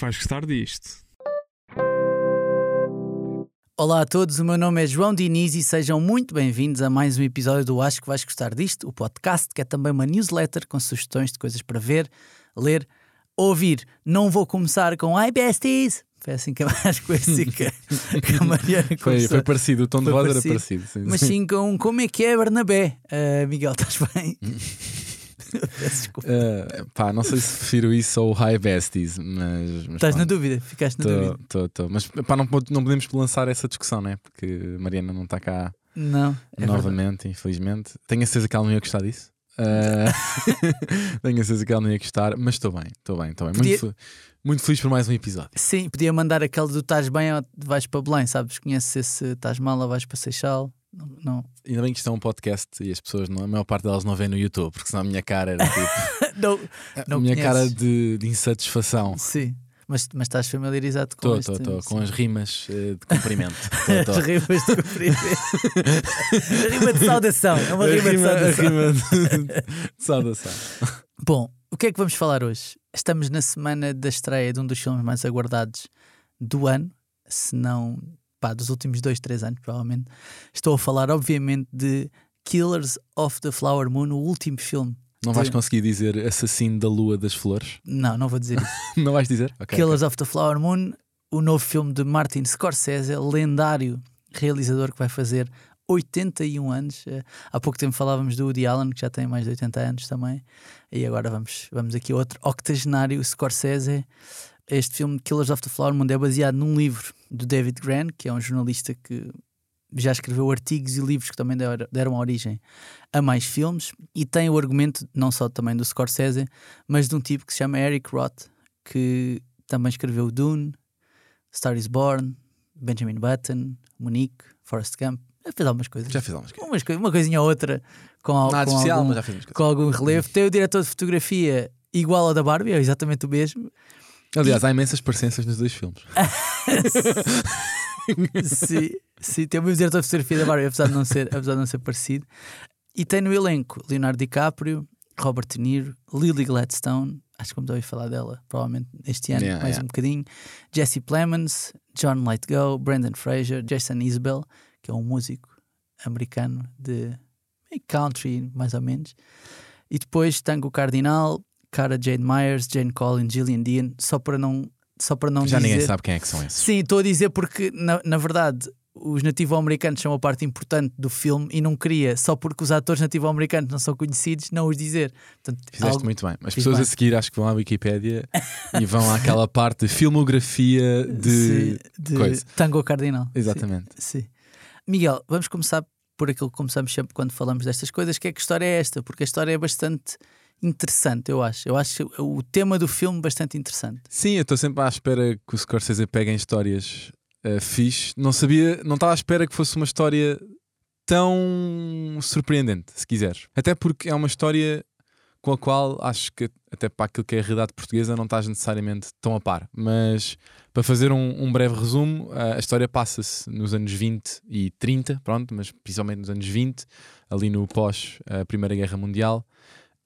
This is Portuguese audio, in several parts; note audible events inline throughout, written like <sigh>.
que vais gostar disto. Olá a todos, o meu nome é João Diniz e sejam muito bem-vindos a mais um episódio do Acho que vais gostar disto, o podcast que é também uma newsletter com sugestões de coisas para ver, ler, ouvir. Não vou começar com Hi Besties! Foi assim que, foi assim que, que a Mariana Foi, começou. foi parecido, o tom de Foi voz parecido. era parecido. sim, Mas sim. com como é que é Bernabé. Ah, Miguel, estás bem? <laughs> <laughs> Desculpa. Eh, pá, não sei se prefiro isso ou High Besties, mas. mas Estás na dúvida? Ficaste na Tô, dúvida? tô, tô. Mas pá, não, não podemos lançar essa discussão, né? Porque Mariana não está cá Não. É verdade. novamente, infelizmente. Tenho a certeza que ela não ia gostar disso. Eh, <laughs> Tenho a certeza que ela não ia gostar, mas estou bem, estou bem, estou bem. Podia- Muito, muito feliz por mais um episódio. Sim, podia mandar aquele do estás bem ou vais para Belém, sabes? Conheces esse estás mal ou vais para Seixal? Não, não. Ainda bem que isto é um podcast e as pessoas, não- a maior parte delas não vê no YouTube, porque senão a minha cara era tipo. não. <laughs> Não a minha conheces. cara de, de insatisfação. Sim, mas, mas estás familiarizado com Estou, este... estou, estou, com as rimas eh, de cumprimento. <laughs> Tô, tô. As rimas de cumprimento. <laughs> a rima de saudação. É uma A rima, de rima- a saudação. rima de- de saudação. Bom, o que é que vamos falar hoje? Estamos na semana da estreia de um dos filmes mais aguardados do ano, se não pá, dos últimos dois, três anos, provavelmente. Estou a falar, obviamente, de Killers of the Flower Moon, o último filme. Não vais Sim. conseguir dizer assassino da lua das flores? Não, não vou dizer isso. <laughs> Não vais dizer? Ok. Killers of the Flower Moon, o novo filme de Martin Scorsese, lendário realizador que vai fazer 81 anos. Eh, Há pouco tempo falávamos do Woody Allen, que já tem mais de 80 anos também. E agora vamos, vamos aqui a outro octogenário Scorsese. Este filme, Killers of the Flower Moon, é baseado num livro do David Gran, que é um jornalista que já escreveu artigos e livros que também deram, origem a mais filmes. E tem o argumento, não só também do Scorsese, mas de um tipo que se chama Eric Roth, que também escreveu Dune, Star is Born, Benjamin Button, Monique, Forrest Gump. Já fez algumas coisas. Já fiz algumas coisas. Coi- uma coisinha ou outra com, al- com especial, algum, com algum relevo. Tem o diretor de fotografia igual ao da Barbie, é exatamente o mesmo. Aliás, há imensas parecenças nos dois filmes. <laughs> sim, sim, tem o mesmo diretor de fotografia da Barbie, apesar de não ser, apesar de não ser parecido. E tem no elenco Leonardo DiCaprio, Robert De Niro, Lily Gladstone, acho que vamos ouvir falar dela, provavelmente este ano, Yeah, mais yeah. um bocadinho. Jesse Plemons, John Lithgow, Brandon Fraser, Jason Isbell, que é um músico americano de country, mais ou menos. E depois Tango Cardinal, Cara Jade Myers, Jane Collins, Gillian Dean, só para não, só para não Já dizer. ninguém sabe quem é que são esses. Sim, estou a dizer porque, na, na verdade, os nativo-americanos são uma parte importante do filme e não queria, só porque os atores nativo-americanos não são conhecidos, não os dizer. Portanto, Fizeste algo- muito bem. As Fiz pessoas bem. a seguir acho que vão à Wikipédia e vão àquela parte de filmografia de. Sim, de coisa. Tango Cardinal. Sim, Exatamente. Sim, Miguel, vamos começar por aquilo que começamos sempre quando falamos destas coisas, que é que história é esta? Porque a história é bastante interessante, eu acho. Eu acho o tema do filme bastante interessante. Sim, eu estou sempre à espera que o Scorsese pegue em histórias uh, fixe. Não sabia, não estava à espera que fosse uma história tão surpreendente, se quiseres. Até porque é uma história com a qual acho que até para aquilo que é a realidade portuguesa não estás necessariamente tão a par. Mas para fazer um, um breve resumo, a história passa-se nos anos 20 e 30, pronto, mas principalmente nos anos 20, ali no pós a Primeira Guerra Mundial.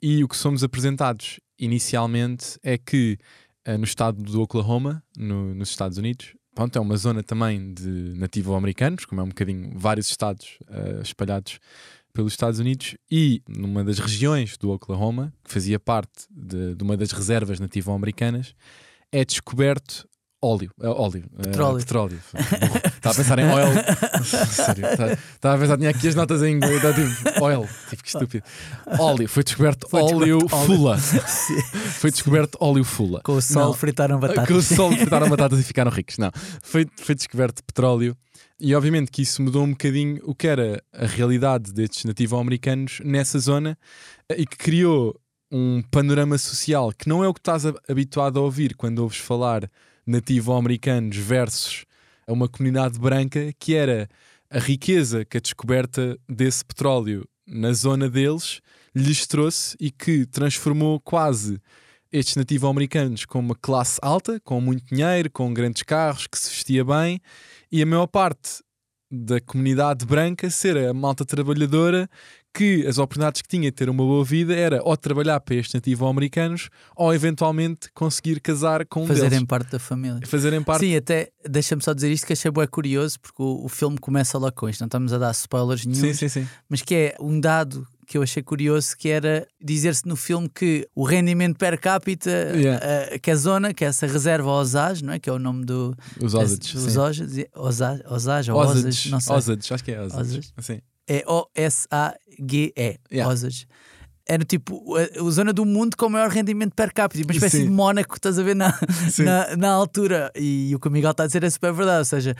E o que somos apresentados inicialmente é que eh, no estado do Oklahoma, no- nos Estados Unidos, pronto, é uma zona também de nativo-americanos, como é um bocadinho vários estados eh, espalhados pelos Estados Unidos, e numa das regiões do Oklahoma, que fazia parte de, de uma das reservas nativo-americanas, é descoberto óleo. eh, óleo eh, Petróleo. petróleo. Estava a pensar em oil. <laughs> Sério, estava- Estava a pensar, tinha aqui as notas em inglês, estava tipo, oil. Tipo, que estúpido. Óleo. Foi descoberto Foi óleo descoberto fula. <laughs> Foi descoberto óleo fula. Com o sol Não. fritaram batatas. Com o sol <laughs> fritaram batatas e ficaram ricos. Não. Foi, foi descoberto petróleo. E obviamente que isso mudou um bocadinho o que era a realidade destes nativo-americanos nessa zona e que criou um panorama social que não é o que estás habituado a ouvir quando ouves falar nativo-americanos versus a uma comunidade branca, que era a riqueza que a descoberta desse petróleo na zona deles lhes trouxe e que transformou quase estes nativo-americanos com uma classe alta, com muito dinheiro, com grandes carros, que se vestia bem, e a maior parte da comunidade branca ser a malta trabalhadora que as oportunidades que tinha de ter uma boa vida era ou trabalhar para estes nativo-americanos ou eventualmente conseguir casar com um Fazerem deles. parte da família. Fazerem parte. Sim, até deixa-me só dizer isto que achei bué curioso, porque o, o filme começa lá com isto, não estamos a dar spoilers nenhum, sim, sim, sim. mas que é um dado que eu achei curioso, que era dizer-se no filme que o rendimento per capita Yeah. eh, que a zona, que é essa reserva Osage, não é? que é o nome do... Os Osage. Os. Osage, Osage, Osage ou Osage, não sei. Osage, acho que é Osage. Osage. Sim. É O-S-A-G-E, Yeah. Osage. Era tipo a, a zona do mundo com o maior rendimento per capita, uma espécie Sim. de Mónaco, estás a ver na, na, na altura. E o que o Miguel está a dizer é super verdade. Ou seja,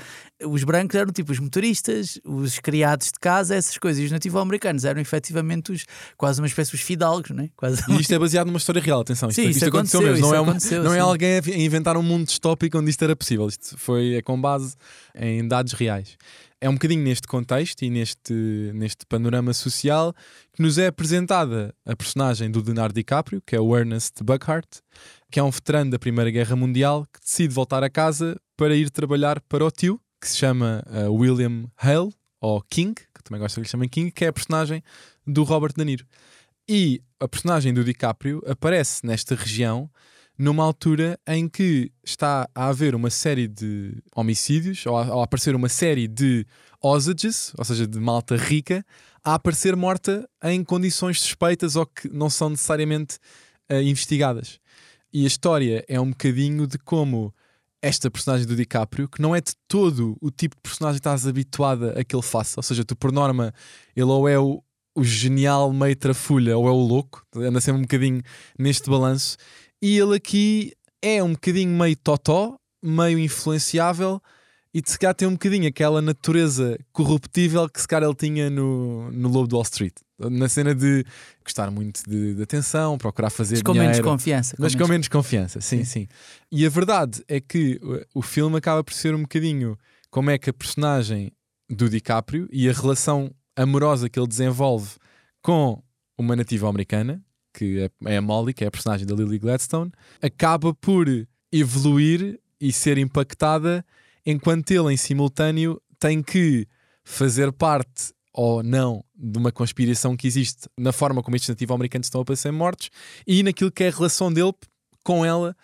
os brancos eram tipo os motoristas, os criados de casa, essas coisas. E os nativo-americanos eram efetivamente os, quase uma espécie de fidalgos, não é? Quase. E <laughs> isto é baseado numa história real, atenção. Isto, Sim, isto isso aconteceu, aconteceu, mesmo. Não, é, uma- aconteceu, não é alguém a inventar um mundo distópico onde isto era possível. Isto foi é com base em dados reais. É um bocadinho neste contexto e neste, neste panorama social que nos é apresentada a personagem do Leonardo DiCaprio, que é o Ernest Buckhart, que é um veterano da Primeira Guerra Mundial que decide voltar a casa para ir trabalhar para o tio, que se chama uh, William Hale, ou King, que também gosto que lhe chamem King, que é a personagem do Robert De Niro. E a personagem do DiCaprio aparece nesta região numa altura em que está a haver uma série de homicídios, ou a, ou a aparecer uma série de Osages, ou seja, de malta rica, a aparecer morta em condições suspeitas ou que não são necessariamente eh, investigadas. E a história é um bocadinho de como esta personagem do DiCaprio, que não é de todo o tipo de personagem que estás habituada a que ele faça, ou seja, tu por norma, ele ou é o, o genial meio trafulha ou é o louco, anda sempre um bocadinho neste balanço, e ele aqui é um bocadinho meio totó, meio influenciável e de se calhar tem um bocadinho aquela natureza corruptível que se calhar ele tinha no, no Lobo de Wall Street. Na cena de gostar muito de, de atenção, procurar fazer Mas com menos confiança. Mas com menos- menos confiança, sim, sim, E a verdade é que o- o filme acaba por ser um bocadinho como é que a personagem do DiCaprio e a relação amorosa que ele desenvolve com uma nativa americana, que é- é a Molly, que é a personagem da Lily Gladstone, acaba por evoluir e ser impactada enquanto ele, em simultâneo, tem que fazer parte ou não de uma conspiração que existe na forma como estes nativo-americanos estão a ser mortos e naquilo que é a relação dele com ela,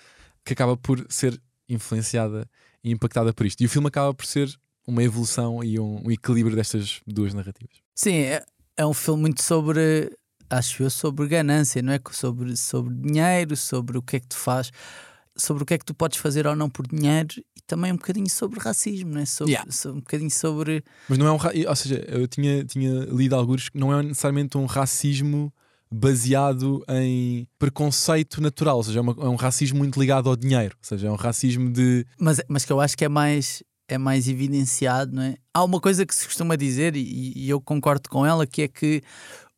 que acaba por ser influenciada e impactada por isto. E o filme acaba por ser uma evolução e um, um equilíbrio destas duas narrativas. Sim, é, é um filme muito sobre, acho eu, sobre ganância, não é? Sobre, sobre dinheiro, sobre o que é que tu faz, sobre o que é que tu podes fazer ou não por dinheiro e também um bocadinho sobre racismo, não é? Sobre, Yeah. sobre- um bocadinho sobre. Mas não é um. ra- Ou seja, eu tinha, tinha lido alguns que não é necessariamente um racismo baseado em preconceito natural, ou seja, é, uma- é um racismo muito ligado ao dinheiro, ou seja, é um racismo de. Mas, mas que eu acho que é mais, é mais evidenciado, não é? Há uma coisa que se costuma dizer, e, e eu concordo com ela, que é que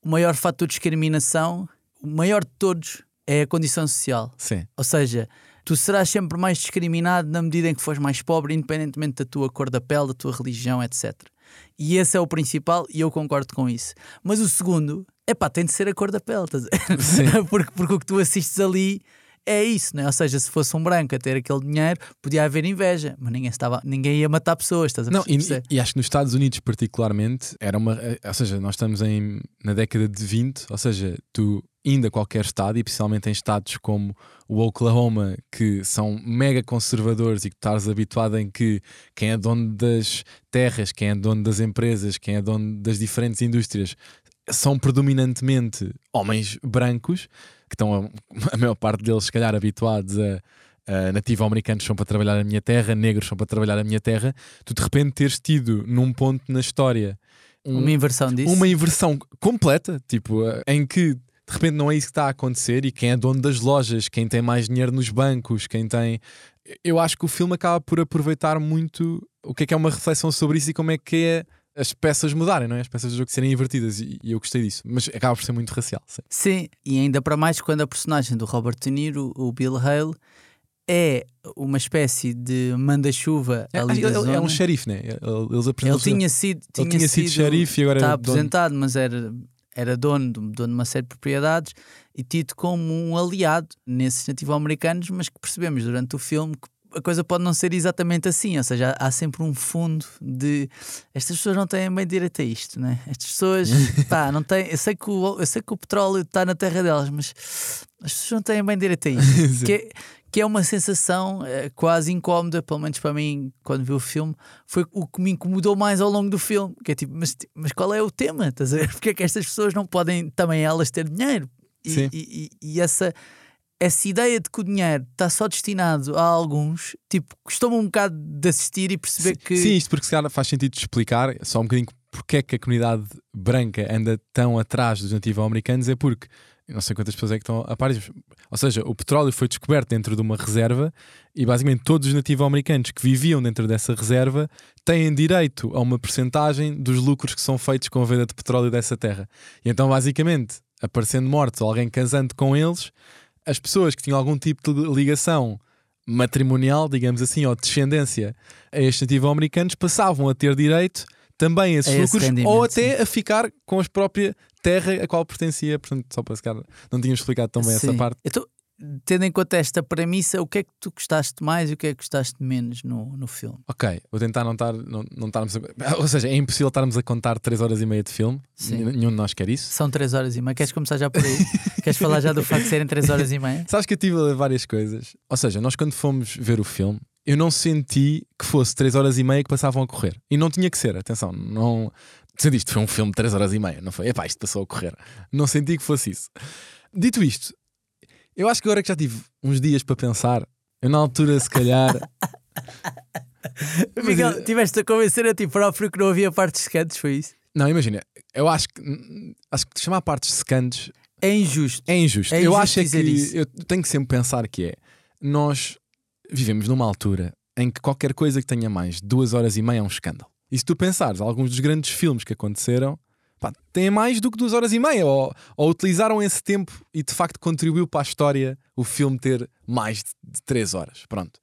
o maior fator de discriminação, o maior de todos, é a condição social. Sim. Ou seja, tu serás sempre mais discriminado na medida em que fores mais pobre, independentemente da tua cor da pele, da tua religião, etc. E esse é o principal, e eu concordo com isso. Mas o segundo, é pá, tem de ser a cor da pele, estás a ver? Sim. <laughs> porque, porque o que tu assistes ali é isso, né? Ou seja, se fosse um branco a ter aquele dinheiro, podia haver inveja, mas ninguém, estava, ninguém ia matar pessoas, estás a Não, e, e acho que nos Estados Unidos, particularmente, era uma. eh, Ou seja, nós estamos em, na década de 20, ou seja, tu indo a qualquer estado, e principalmente em estados como o Oklahoma, que são mega conservadores e que estás habituado em que quem é dono das terras, quem é dono das empresas, quem é dono das diferentes indústrias são predominantemente homens brancos, que estão a, a maior parte deles, se calhar, habituados a. a nativo-americanos são para trabalhar a minha terra, negros são para trabalhar a minha terra, tu de repente teres tido num ponto na história um- Uma inversão disso. uma inversão completa, tipo, eh, em que de repente não é isso que está a acontecer e quem é dono das lojas, quem tem mais dinheiro nos bancos, quem tem. Eu acho que o filme acaba por aproveitar muito o que é que é uma reflexão sobre isso e como é que é as peças mudarem, não é? As peças do jogo serem invertidas e, e eu gostei disso, mas acaba por ser muito racial. sim. Sim, e ainda para mais quando a personagem do Robert De Niro, o Bill Hale, é uma espécie de manda-chuva É, ali da ele- ele é um xerife, né? Ele- Eles Ele tinha sido, ele tinha sido xerife e agora está dono. aposentado, mas era, era dono, dono de uma série de propriedades e tido como um aliado nesses nativo-americanos, mas que percebemos durante o filme que a coisa pode não ser exatamente assim, ou seja, há, há sempre um fundo de estas pessoas não têm bem direito a isto, né? Estas pessoas, <laughs> pá, não têm. Eu sei que o, eu sei que o petróleo está na terra delas, mas as pessoas não têm bem direito a isto. <laughs> que, é, que é uma sensação é, quase incómoda, pelo menos para mim, quando vi o filme, foi o que me incomodou mais ao longo do filme. Que é tipo, mas, mas qual é o tema? Estás a ver? <laughs> Porque é que estas pessoas não podem também elas ter dinheiro? E, e, e, e essa essa ideia de que o dinheiro está só destinado a alguns, tipo, custou-me um bocado de assistir e perceber sim, que. Sim, isto porque se calhar faz sentido explicar, só um bocadinho porque é que a comunidade branca anda tão atrás dos nativo-americanos, é porque não sei quantas pessoas é que estão a par. Ou seja, o petróleo foi descoberto dentro de uma reserva e basicamente todos os nativo-americanos que viviam dentro dessa reserva têm direito a uma percentagem dos lucros que são feitos com a venda de petróleo dessa terra. E então, basicamente, aparecendo mortos ou alguém casando com eles, as pessoas que tinham algum tipo de ligação matrimonial, digamos assim, ou descendência a estes nativo-americanos, passavam a ter direito também a esses a lucros ou até sim. a ficar com a própria terra a qual pertencia. Portanto, só para se não tínhamos explicado tão bem sim. essa parte. Então, tendo em conta esta premissa, o que é que tu gostaste mais e o que é que gostaste menos no, no filme? Ok, vou tentar não estar. Não, não estarmos a, ou seja, é impossível estarmos a contar 3 horas e meia de filme. Sim. Nenhum de nós quer isso. São 3 horas e meia. Queres começar já por aí? <laughs> Queres falar já do facto de serem 3 horas e meia? Sabes que eu tive a ler várias coisas. Ou seja, nós quando fomos ver o filme, eu não senti que fosse 3 horas e meia que passavam a correr. E não tinha que ser, atenção, não. Senti isto foi um filme de 3 horas e meia, não foi? Epá, isto passou a correr. Não senti que fosse isso. Dito isto, eu acho que agora que já tive uns dias para pensar, eu na altura, se calhar. <laughs> Miguel, tiveste a convencer a ti próprio que não havia partes secantes, foi isso? Não, imagina, eu acho que acho que chamar partes secantes é injusto. É injusto. É eu acho é que isso. eu tenho que sempre pensar que é nós vivemos numa altura em que qualquer coisa que tenha mais de duas horas e meia é um escândalo. E se tu pensares, alguns dos grandes filmes que aconteceram pá, mais do que duas horas e meia, ou, ou, utilizaram esse tempo e de facto contribuiu para a história o filme ter mais de, de três horas. Pronto.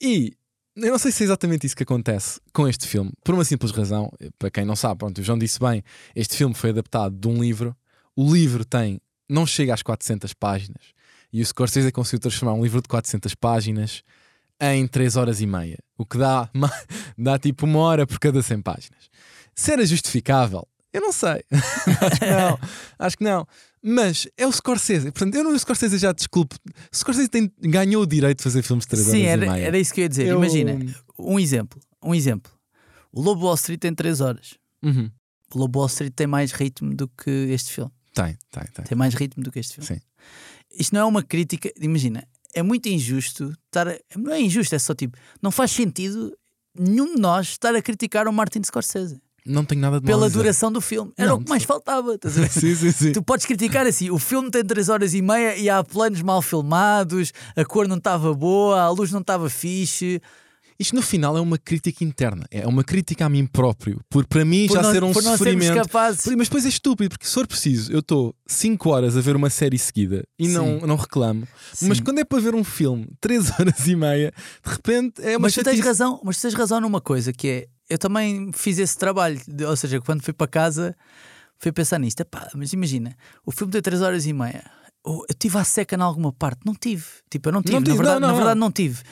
E eu não sei se é exatamente isso que acontece com este filme, por uma simples razão. Para quem não sabe, pronto, o João disse bem: este filme foi adaptado de um livro. O livro tem, não chega às 400 páginas. E o Scorsese conseguiu transformar um livro de 400 páginas em 3 horas e meia, o que dá, <laughs> dá tipo uma hora por cada 100 páginas. Se era justificável, eu não sei. <laughs> acho que não. Acho que não. Mas é o Scorsese. Portanto, eu não o Scorsese já desculpe. O Scorsese tem, ganhou o direito de fazer filmes de 3 Sim, horas era, e meia. era isso que eu ia dizer. Eu... Imagina, um exemplo. Um exemplo. O Lobo Wall Street tem 3 horas. Uhum. O Lobo Wall Street tem mais ritmo do que este filme. Tem, tem, tem. Tem mais ritmo do que este filme. Sim. Isto não é uma crítica. Imagina, é muito injusto estar. A... Não é injusto, é só tipo. Não faz sentido nenhum de nós estar a criticar o Martin Scorsese. Não tenho nada de Pela duração do filme. Era não, o que mais faltava. <laughs> sim, sim, sim. Tu podes criticar assim: o filme tem 3 horas e meia e há planos mal filmados, a cor não estava boa, a luz não estava fixe. Isto no final é uma crítica interna, é uma crítica a mim próprio, por para mim por já não, ser um por sofrimento. Capazes. Mas depois é estúpido, porque se for preciso, eu estou 5 horas a ver uma série seguida e não, não reclamo, Sim. mas quando é para ver um filme 3 <laughs> horas e meia, de repente é uma Mas tu tens razão, mas tu tens razão numa coisa que é eu também fiz esse trabalho, ou seja, quando fui para casa fui pensar nisto, Epá, mas imagina, o filme tem 3 horas e meia. Eu tive a seca em alguma parte, não tive. Tipo, eu não tive, não na, tive, verdade, não, não, na verdade não tive.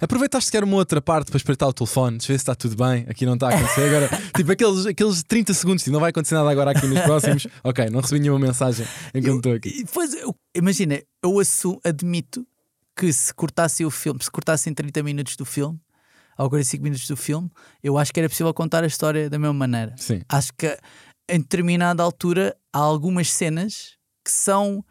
Aproveitaste que era uma outra parte para espreitar o telefone, ver se está tudo bem, aqui não está a acontecer agora. <laughs> tipo, aqueles, aqueles 30 segundos, tipo, não vai acontecer nada agora aqui nos <laughs> próximos. ok, não recebi nenhuma mensagem enquanto estou aqui. Depois, eu, imagina, eu assumo, admito que se cortasse o filme, se cortassem 30 minutos do filme, ou 45 minutos do filme, eu acho que era possível contar a história da mesma maneira. Sim. Acho que em determinada altura há algumas cenas que são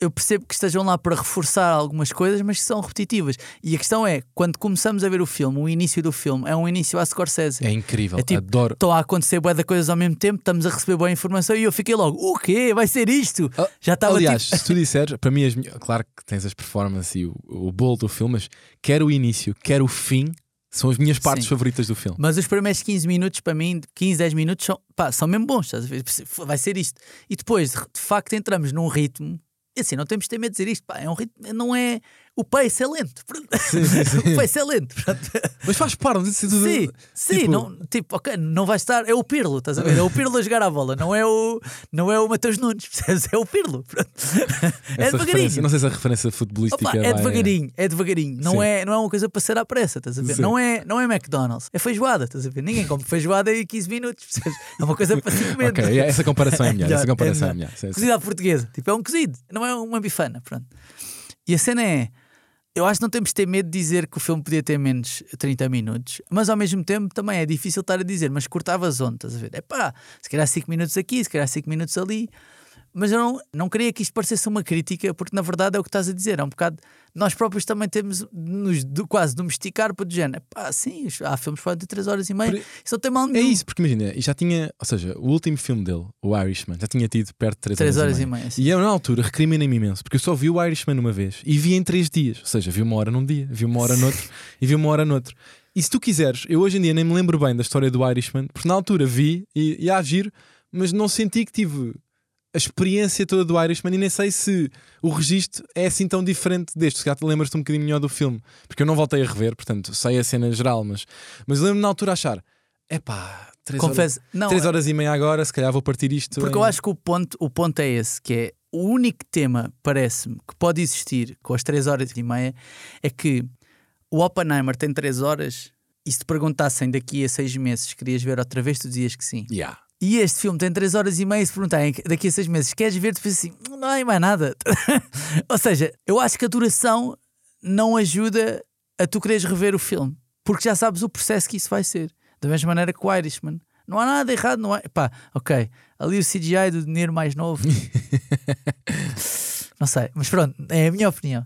eu percebo que estejam lá para reforçar algumas coisas, mas que são repetitivas. E a questão é, quando começamos a ver o filme, o início do filme é um início a Scorsese. É incrível, é tipo, adoro. Estão a acontecer boas coisas ao mesmo tempo, estamos a receber boa informação e eu fiquei logo, o quê? Vai ser isto? Ah, Já estava Aliás, tipo... se tu <laughs> disseres, para mim, as, claro que tens as performances e o, o bolo do filme, mas quer o início, quer o fim, são as minhas partes Sim. favoritas do filme. Mas os primeiros 15 minutos, para mim, 15, 10 minutos, são, pá, são mesmo bons. Vai ser isto. E depois, de facto, entramos num ritmo assim, não temos de ter medo de dizer isto, pá, é um ritmo, não é. O pace é lento. Sim, sim, sim. <laughs> o pace é lento. Mas faz parte, não sei se tudo- Sim, sim, tipo- não, tipo, ok, não vai estar, é o Pirlo, estás a ver? É o Pirlo a jogar a bola, não é o, não é o Mateus Nunes, <laughs> percebes? É o Pirlo. É devagarinho. Não sei se a referência futebolística Opa, é vai- devagarinho, é devagarinho, não é, não é uma coisa para ser à pressa, estás a ver? Não é, não é McDonald's, é feijoada, estás a ver? Ninguém come feijoada em 15 minutos, percebes? É uma coisa para 5 <laughs> minutos. Ok, essa comparação é melhor. Essa comparação é é melhor. Cozido à portuguesa, tipo, é um cozido, não é uma bifana, pronto. E a cena é, eu acho que não temos de ter medo de dizer que o filme podia ter menos 30 minutos, mas ao mesmo tempo também é difícil estar a dizer, mas cortavas onde, estás a ver? É pá, se calhar 5 minutos aqui, se calhar 5 minutos ali. Mas eu não, não queria que isto parecesse uma crítica, porque na verdade é o que estás a dizer. É um bocado. Nós próprios também temos de nos de, quase domesticar para o género. Pá, sim, há filmes podem ter 3 horas e meia. Por- Isso não tem mal É nenhum. isso, porque imagina, e já tinha, ou seja, o último filme dele, o Irishman, já tinha tido perto de 3, 3 horas, horas e e meia. meia. sim. E eu, na altura, recriminei-me imenso, porque eu só vi o Irishman uma vez e vi em 3 dias. Ou seja, vi uma hora num dia, vi uma hora noutro e vi uma hora noutro. E se tu quiseres, eu hoje em dia nem me lembro bem da história do Irishman, porque na altura vi e, e a giro, mas não senti que tive a experiência toda do Irishman e nem sei se o registro é assim tão diferente deste. Se calhar te lembras-te um bocadinho melhor do filme, porque eu não voltei a rever, portanto sei a cena geral, mas, mas lembro-me na altura achar: epá, 3 horas, não, três é- horas e meia agora, se calhar vou partir isto. Porque em- eu acho que o ponto, o ponto é esse, que é o único tema, parece-me, que pode existir com as 3 horas e meia é que o Oppenheimer tem 3 horas e se te perguntassem daqui a 6 meses querias ver outra vez, tu dizias que sim. Yeah. E este filme tem 3 horas e meia se perguntarem daqui a 6 meses queres ver, tu assim, não há mais nada. <laughs> Ou seja, eu acho que a duração não ajuda a tu quereres rever o filme, porque já sabes o processo que isso vai ser. Da mesma maneira que o Irishman. Não há nada errado, não é? Pá, ok. Ali o CGI do dinheiro mais novo. <laughs> não sei, mas pronto, é a minha opinião.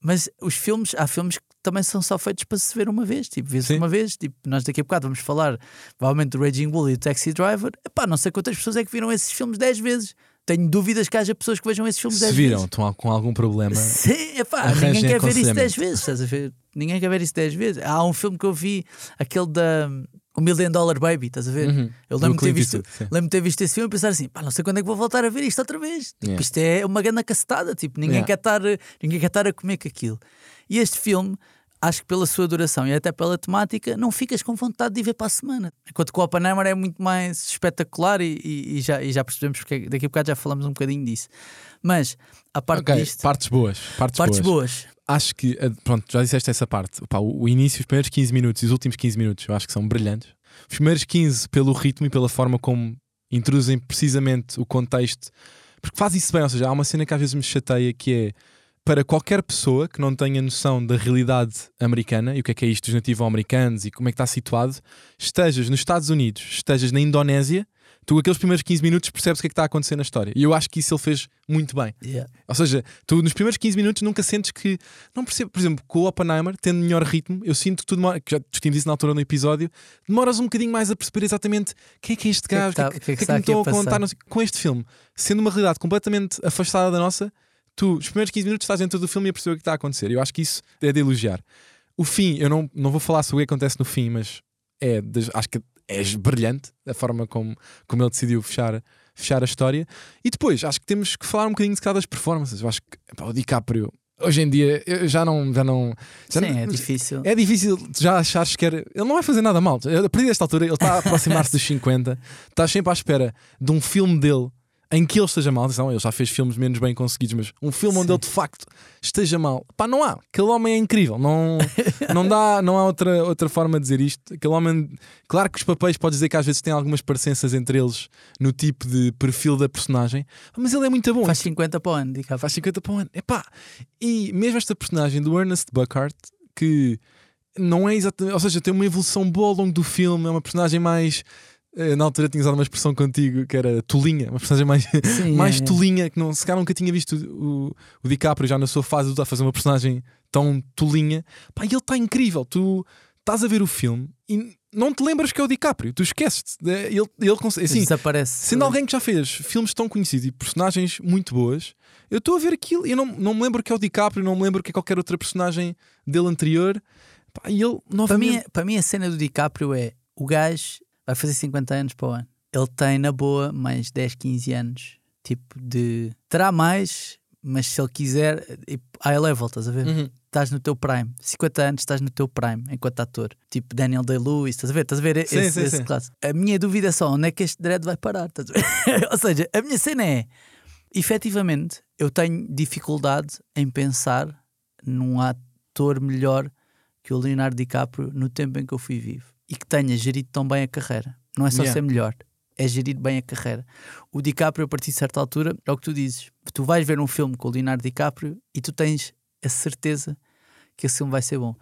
Mas os filmes, há filmes que também são só feitos para se ver uma vez. Tipo, vê-se Sim. uma vez. Tipo, nós daqui a bocado vamos falar provavelmente do Raging Bull e do Taxi Driver. Epá, não sei quantas pessoas é que viram esses filmes 10 vezes. Tenho dúvidas que haja pessoas que vejam esses filmes Se 10 viram, vezes. estão com algum problema. Sim, epá, ninguém quer ver isso 10 aconselhamento. vezes, estás a ver? Ninguém quer ver isso 10 vezes. Há um filme que eu vi, aquele da O Million Dollar Baby, estás a ver? Uhum. Eu lembro-me de ter visto, lembro ter visto esse filme e pensar assim, pá, não sei quando é que vou voltar a ver isto outra vez. Tipo, Yeah. Isto é uma grande cacetada, tipo, ninguém, Yeah. quer estar, ninguém quer estar a comer com aquilo. E este filme, acho que pela sua duração e até pela temática, não ficas com vontade de ir ver para a semana. Enquanto que o Oppenheimer é muito mais espetacular e, e- e já, e já percebemos porque daqui a bocado já falamos um bocadinho disso. Mas, a parte Ok, disto, partes boas. Partes, partes boas. boas. Acho que, eh, pronto, já disseste essa parte. Pá, o, o início, os primeiros 15 minutos e os últimos 15 minutos, eu acho que são brilhantes. Os primeiros 15 pelo ritmo e pela forma como introduzem precisamente o contexto, porque faz isso bem. Ou seja, há uma cena que às vezes me chateia que é para qualquer pessoa que não tenha noção da realidade americana e o que é que é isto dos nativo-americanos e como é que está situado, estejas nos Estados Unidos, estejas na Indonésia, tu aqueles primeiros 15 minutos percebes o que é que está a acontecer na história. E eu acho que isso ele fez muito bem. Yeah. Ou seja, tu nos primeiros 15 minutos nunca sentes que. Não percebo, por exemplo, com o Oppenheimer, tendo melhor ritmo, eu sinto que tu demora, que já discutimos isso na altura no episódio, demoras um bocadinho mais a perceber exatamente quem é que é este que é que gajo, está- o que, o que é que que, está me aqui a contar. sei- com este filme, sendo uma realidade completamente afastada da nossa, tu, os primeiros 15 minutos, estás dentro do filme e a perceber o que está a acontecer. Eu acho que isso é de elogiar. O fim, eu não, não vou falar sobre o que acontece no fim, mas é acho que é brilhante a forma como, como ele decidiu fechar, fechar a história. E depois, acho que temos que falar um bocadinho de cada das performances. Eu acho que epá, o DiCaprio, hoje em dia, já não. Já não já Sim, não- é difícil. é difícil já achares que era. Ele não vai fazer nada mal. A partir desta altura, ele está a aproximar-se dos 50, estás sempre à espera de um filme dele em que ele esteja mal. Atenção, ele já fez filmes menos bem conseguidos, mas um filme onde Sim. ele de facto esteja mal. Pá, não há. Aquele homem é incrível. Não, <laughs> não, dá, não há outra, outra forma de dizer isto. Aquele homem. Claro que os papéis, podes dizer que às vezes tem algumas parecenças entre eles no tipo de perfil da personagem, mas ele é muito bom. Faz 50 para o ano, DiCaprio. Faz 50 para o ano. Epá. E mesmo esta personagem do Ernest Buckhart, que não é exatamente. Ou seja, tem uma evolução boa ao longo do filme, é uma personagem mais. Eh, Na altura tinha usado uma expressão contigo que era tolinha, uma personagem mais, Sim, <laughs> mais é, é. tolinha, que não, se calhar nunca tinha visto o, o DiCaprio já na sua fase de a fazer uma personagem tão tolinha. Pá, e ele está incrível. Tu estás a ver o filme e não te lembras que é o DiCaprio, tu esqueces. Ele, ele, consegue- assim, Desaparece. Sendo alguém que já fez filmes tão conhecidos e personagens muito boas, eu estou a ver aquilo e eu não, não me lembro que é o DiCaprio, não me lembro que é qualquer outra personagem dele anterior. Pá, e ele, Para novamente. mim, para mim, a cena do DiCaprio é o gajo vai fazer 50 anos para o ano. Ele tem, na boa, mais 10, 15 anos. Tipo de. Terá mais, mas se ele quiser, tipo, high level, estás a ver? Uhum. Estás no teu prime, 50 anos, estás no teu prime enquanto ator, tipo Daniel Day-Lewis, estás a ver? Estás a ver Sim, esse, sim, esse sim. classe. A minha dúvida é só onde é que este dread vai parar? <laughs> Ou seja, a minha cena é, efetivamente, eu tenho dificuldade em pensar num ator melhor que o Leonardo DiCaprio no tempo em que eu fui vivo e que tenha gerido tão bem a carreira. Não é só Yeah. ser melhor, é gerir bem a carreira. O DiCaprio, a partir de certa altura, é o que tu dizes. Tu vais ver um filme com o Leonardo DiCaprio e tu tens a certeza que esse filme vai ser bom.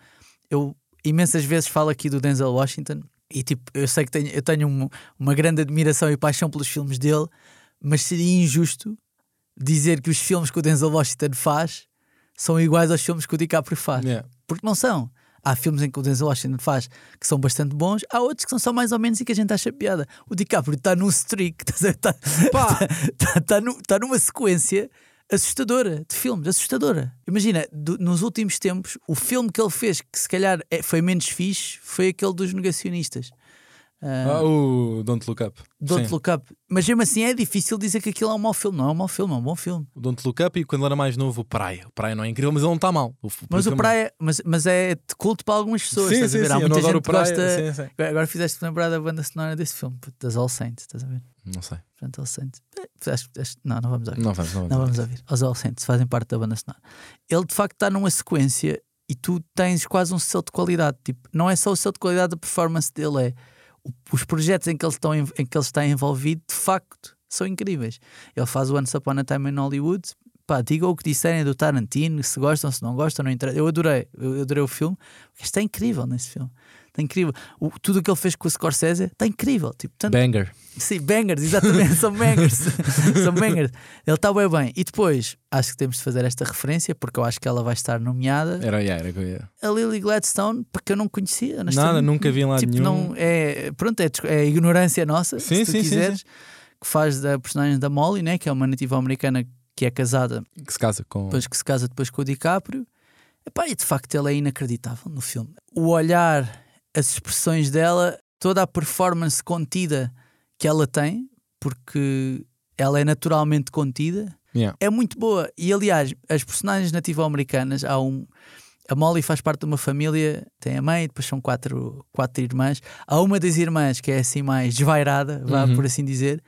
Eu imensas vezes falo aqui do Denzel Washington e tipo, eu sei que tenho, eu tenho um- uma grande admiração e paixão pelos filmes dele, mas seria injusto dizer que os filmes que o Denzel Washington faz são iguais aos filmes que o DiCaprio faz. Yeah. Porque não são. Há filmes em que o Denzel Washington faz que são bastante bons, há outros que são só mais ou menos e que a gente acha piada. O DiCaprio está num streak, está <laughs> tá, tá nu- tá numa sequência assustadora de filmes, assustadora. Imagina, do- nos últimos tempos, o filme que ele fez que se calhar é- foi menos fixe foi aquele dos negacionistas. Ah, Ah, o Don't Look Up. Don't Sim. Look Up. Mas mesmo assim é difícil dizer que aquilo é um mau filme. Não é um mau filme, é um bom filme. O Don't Look Up e quando ele era mais novo, o Praia. O Praia não é incrível, mas ele não está mal. O, Mas o Praia, mas, mas é de culto para algumas pessoas. Sim, estás a sim, ver? sim. Há muita gente o que Praia. gosta. Sim, sim. Agora fizeste-me lembrar da banda sonora desse filme, das All Saints, estás a ver? Não sei. Portanto, All Saints. Eh, acho- acho- Não, não vamos ouvir. Não vamos, não Não vamos. vamos ouvir. Os All Saints fazem parte da banda sonora. Ele de facto está numa sequência e tu tens quase um selo de qualidade. Tipo, não é só o selo de qualidade da performance dele, é os projetos em que ele, estão, em que ele está envolvido, de facto, são incríveis. Ele faz o Once Upon a Time in Hollywood. Pá, digam o que disserem do Tarantino, se gostam, se não gostam, não interessa. Eu adorei, eu adorei o filme. Está incrível nesse filme. Está incrível. O, tudo o que ele fez com o Scorsese está incrível. Tipo, tanto, Banger. Sim, bangers, exatamente, são bangers. <laughs> são bangers. Ele está bem bem. E depois, acho que temos de fazer esta referência, porque eu acho que ela vai estar nomeada. Era, era, era. A Lily Gladstone, porque eu não conhecia. Nada, nunca vi lado tipo, nenhum. Não, é, pronto, é, é ignorância nossa, Sim, se tu sim, sim, quiseres, que faz da personagem da Molly, né, que é uma nativa americana que é casada, Que se casa com. depois que se casa depois com o DiCaprio. Epá, e de facto ele é inacreditável no filme. O olhar, as expressões dela, toda a performance contida que ela tem, porque ela é naturalmente contida, Yeah. é muito boa. E aliás, as personagens nativo-americanas, há um. A Molly faz parte de uma família, tem a mãe, depois são quatro, quatro irmãs. Há uma das irmãs que é assim mais desvairada, vá Uhum. por assim dizer.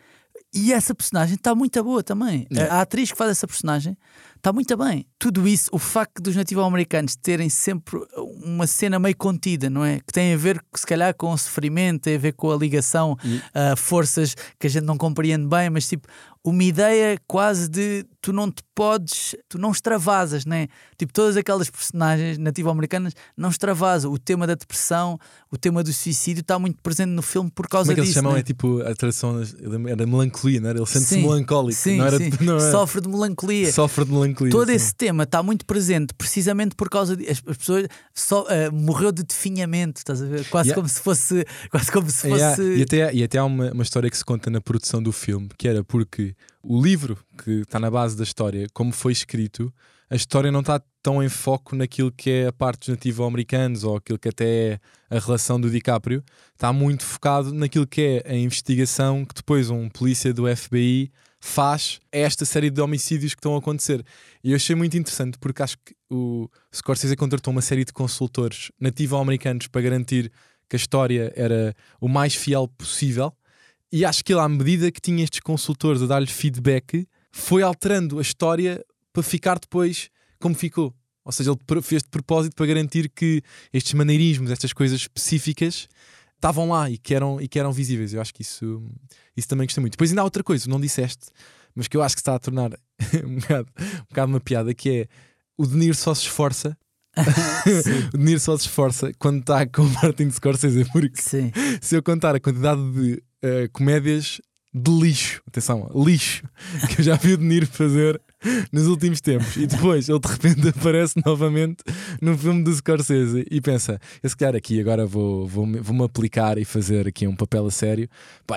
E essa personagem está muito boa também. Yeah. A, a atriz que faz essa personagem está muito bem. Tudo isso, o facto dos nativo-americanos terem sempre uma cena meio contida, não é? Que tem a ver, se calhar, com o sofrimento, tem a ver com a ligação E- a forças que a gente não compreende bem, mas tipo, uma ideia quase de tu não te podes, tu não extravasas, né? Tipo, todas aquelas personagens nativo-americanas não extravasam. O tema da depressão, o tema do suicídio está muito presente no filme por causa Como é que eles disso. chamam? né? É tipo a tradução era melancolia, não era? Ele sente-se melancólico. Sim, não era, sim. <laughs> Não era Sofre de melancolia. Sofre de melancolia. Todo sim. esse tema está muito presente precisamente por causa de as, as pessoas só eh, morreu de definhamento, estás a ver? Quase Yeah. como se fosse, <laughs> quase como se fosse Yeah, E até, e até há uma, uma história que se conta na produção do filme, que era porque o livro que está na base da história, como foi escrito, a história não está tão em foco naquilo que é a parte dos nativo-americanos ou aquilo que até é a relação do DiCaprio, está muito focado naquilo que é a investigação que depois um polícia do FBI faz a esta série de homicídios que estão a acontecer. E eu achei muito interessante porque acho que o Scorsese contratou uma série de consultores nativo-americanos para garantir que a história era o mais fiel possível. E acho que ele, à medida que tinha estes consultores a dar-lhe feedback, foi alterando a história para ficar depois como ficou. Ou seja, ele fez de propósito para garantir que estes maneirismos, estas coisas específicas, estavam lá e que eram, e que eram visíveis. Eu acho que isso, isso também gostei muito. Depois ainda há outra coisa, não disseste, mas que eu acho que está a tornar <laughs> um, bocado, um bocado uma piada, que é o De Niro só se esforça. <laughs> o Niro só se esforça quando está com o Martin Scorsese, porque Sim. se eu contar a quantidade de eh, comédias de lixo, atenção, lixo, <laughs> que eu já vi o De Niro fazer nos últimos tempos e depois ele de repente <laughs> aparece novamente no filme do Scorsese e pensa, eu se calhar aqui agora vou, vou, vou-me aplicar e fazer aqui um papel a sério.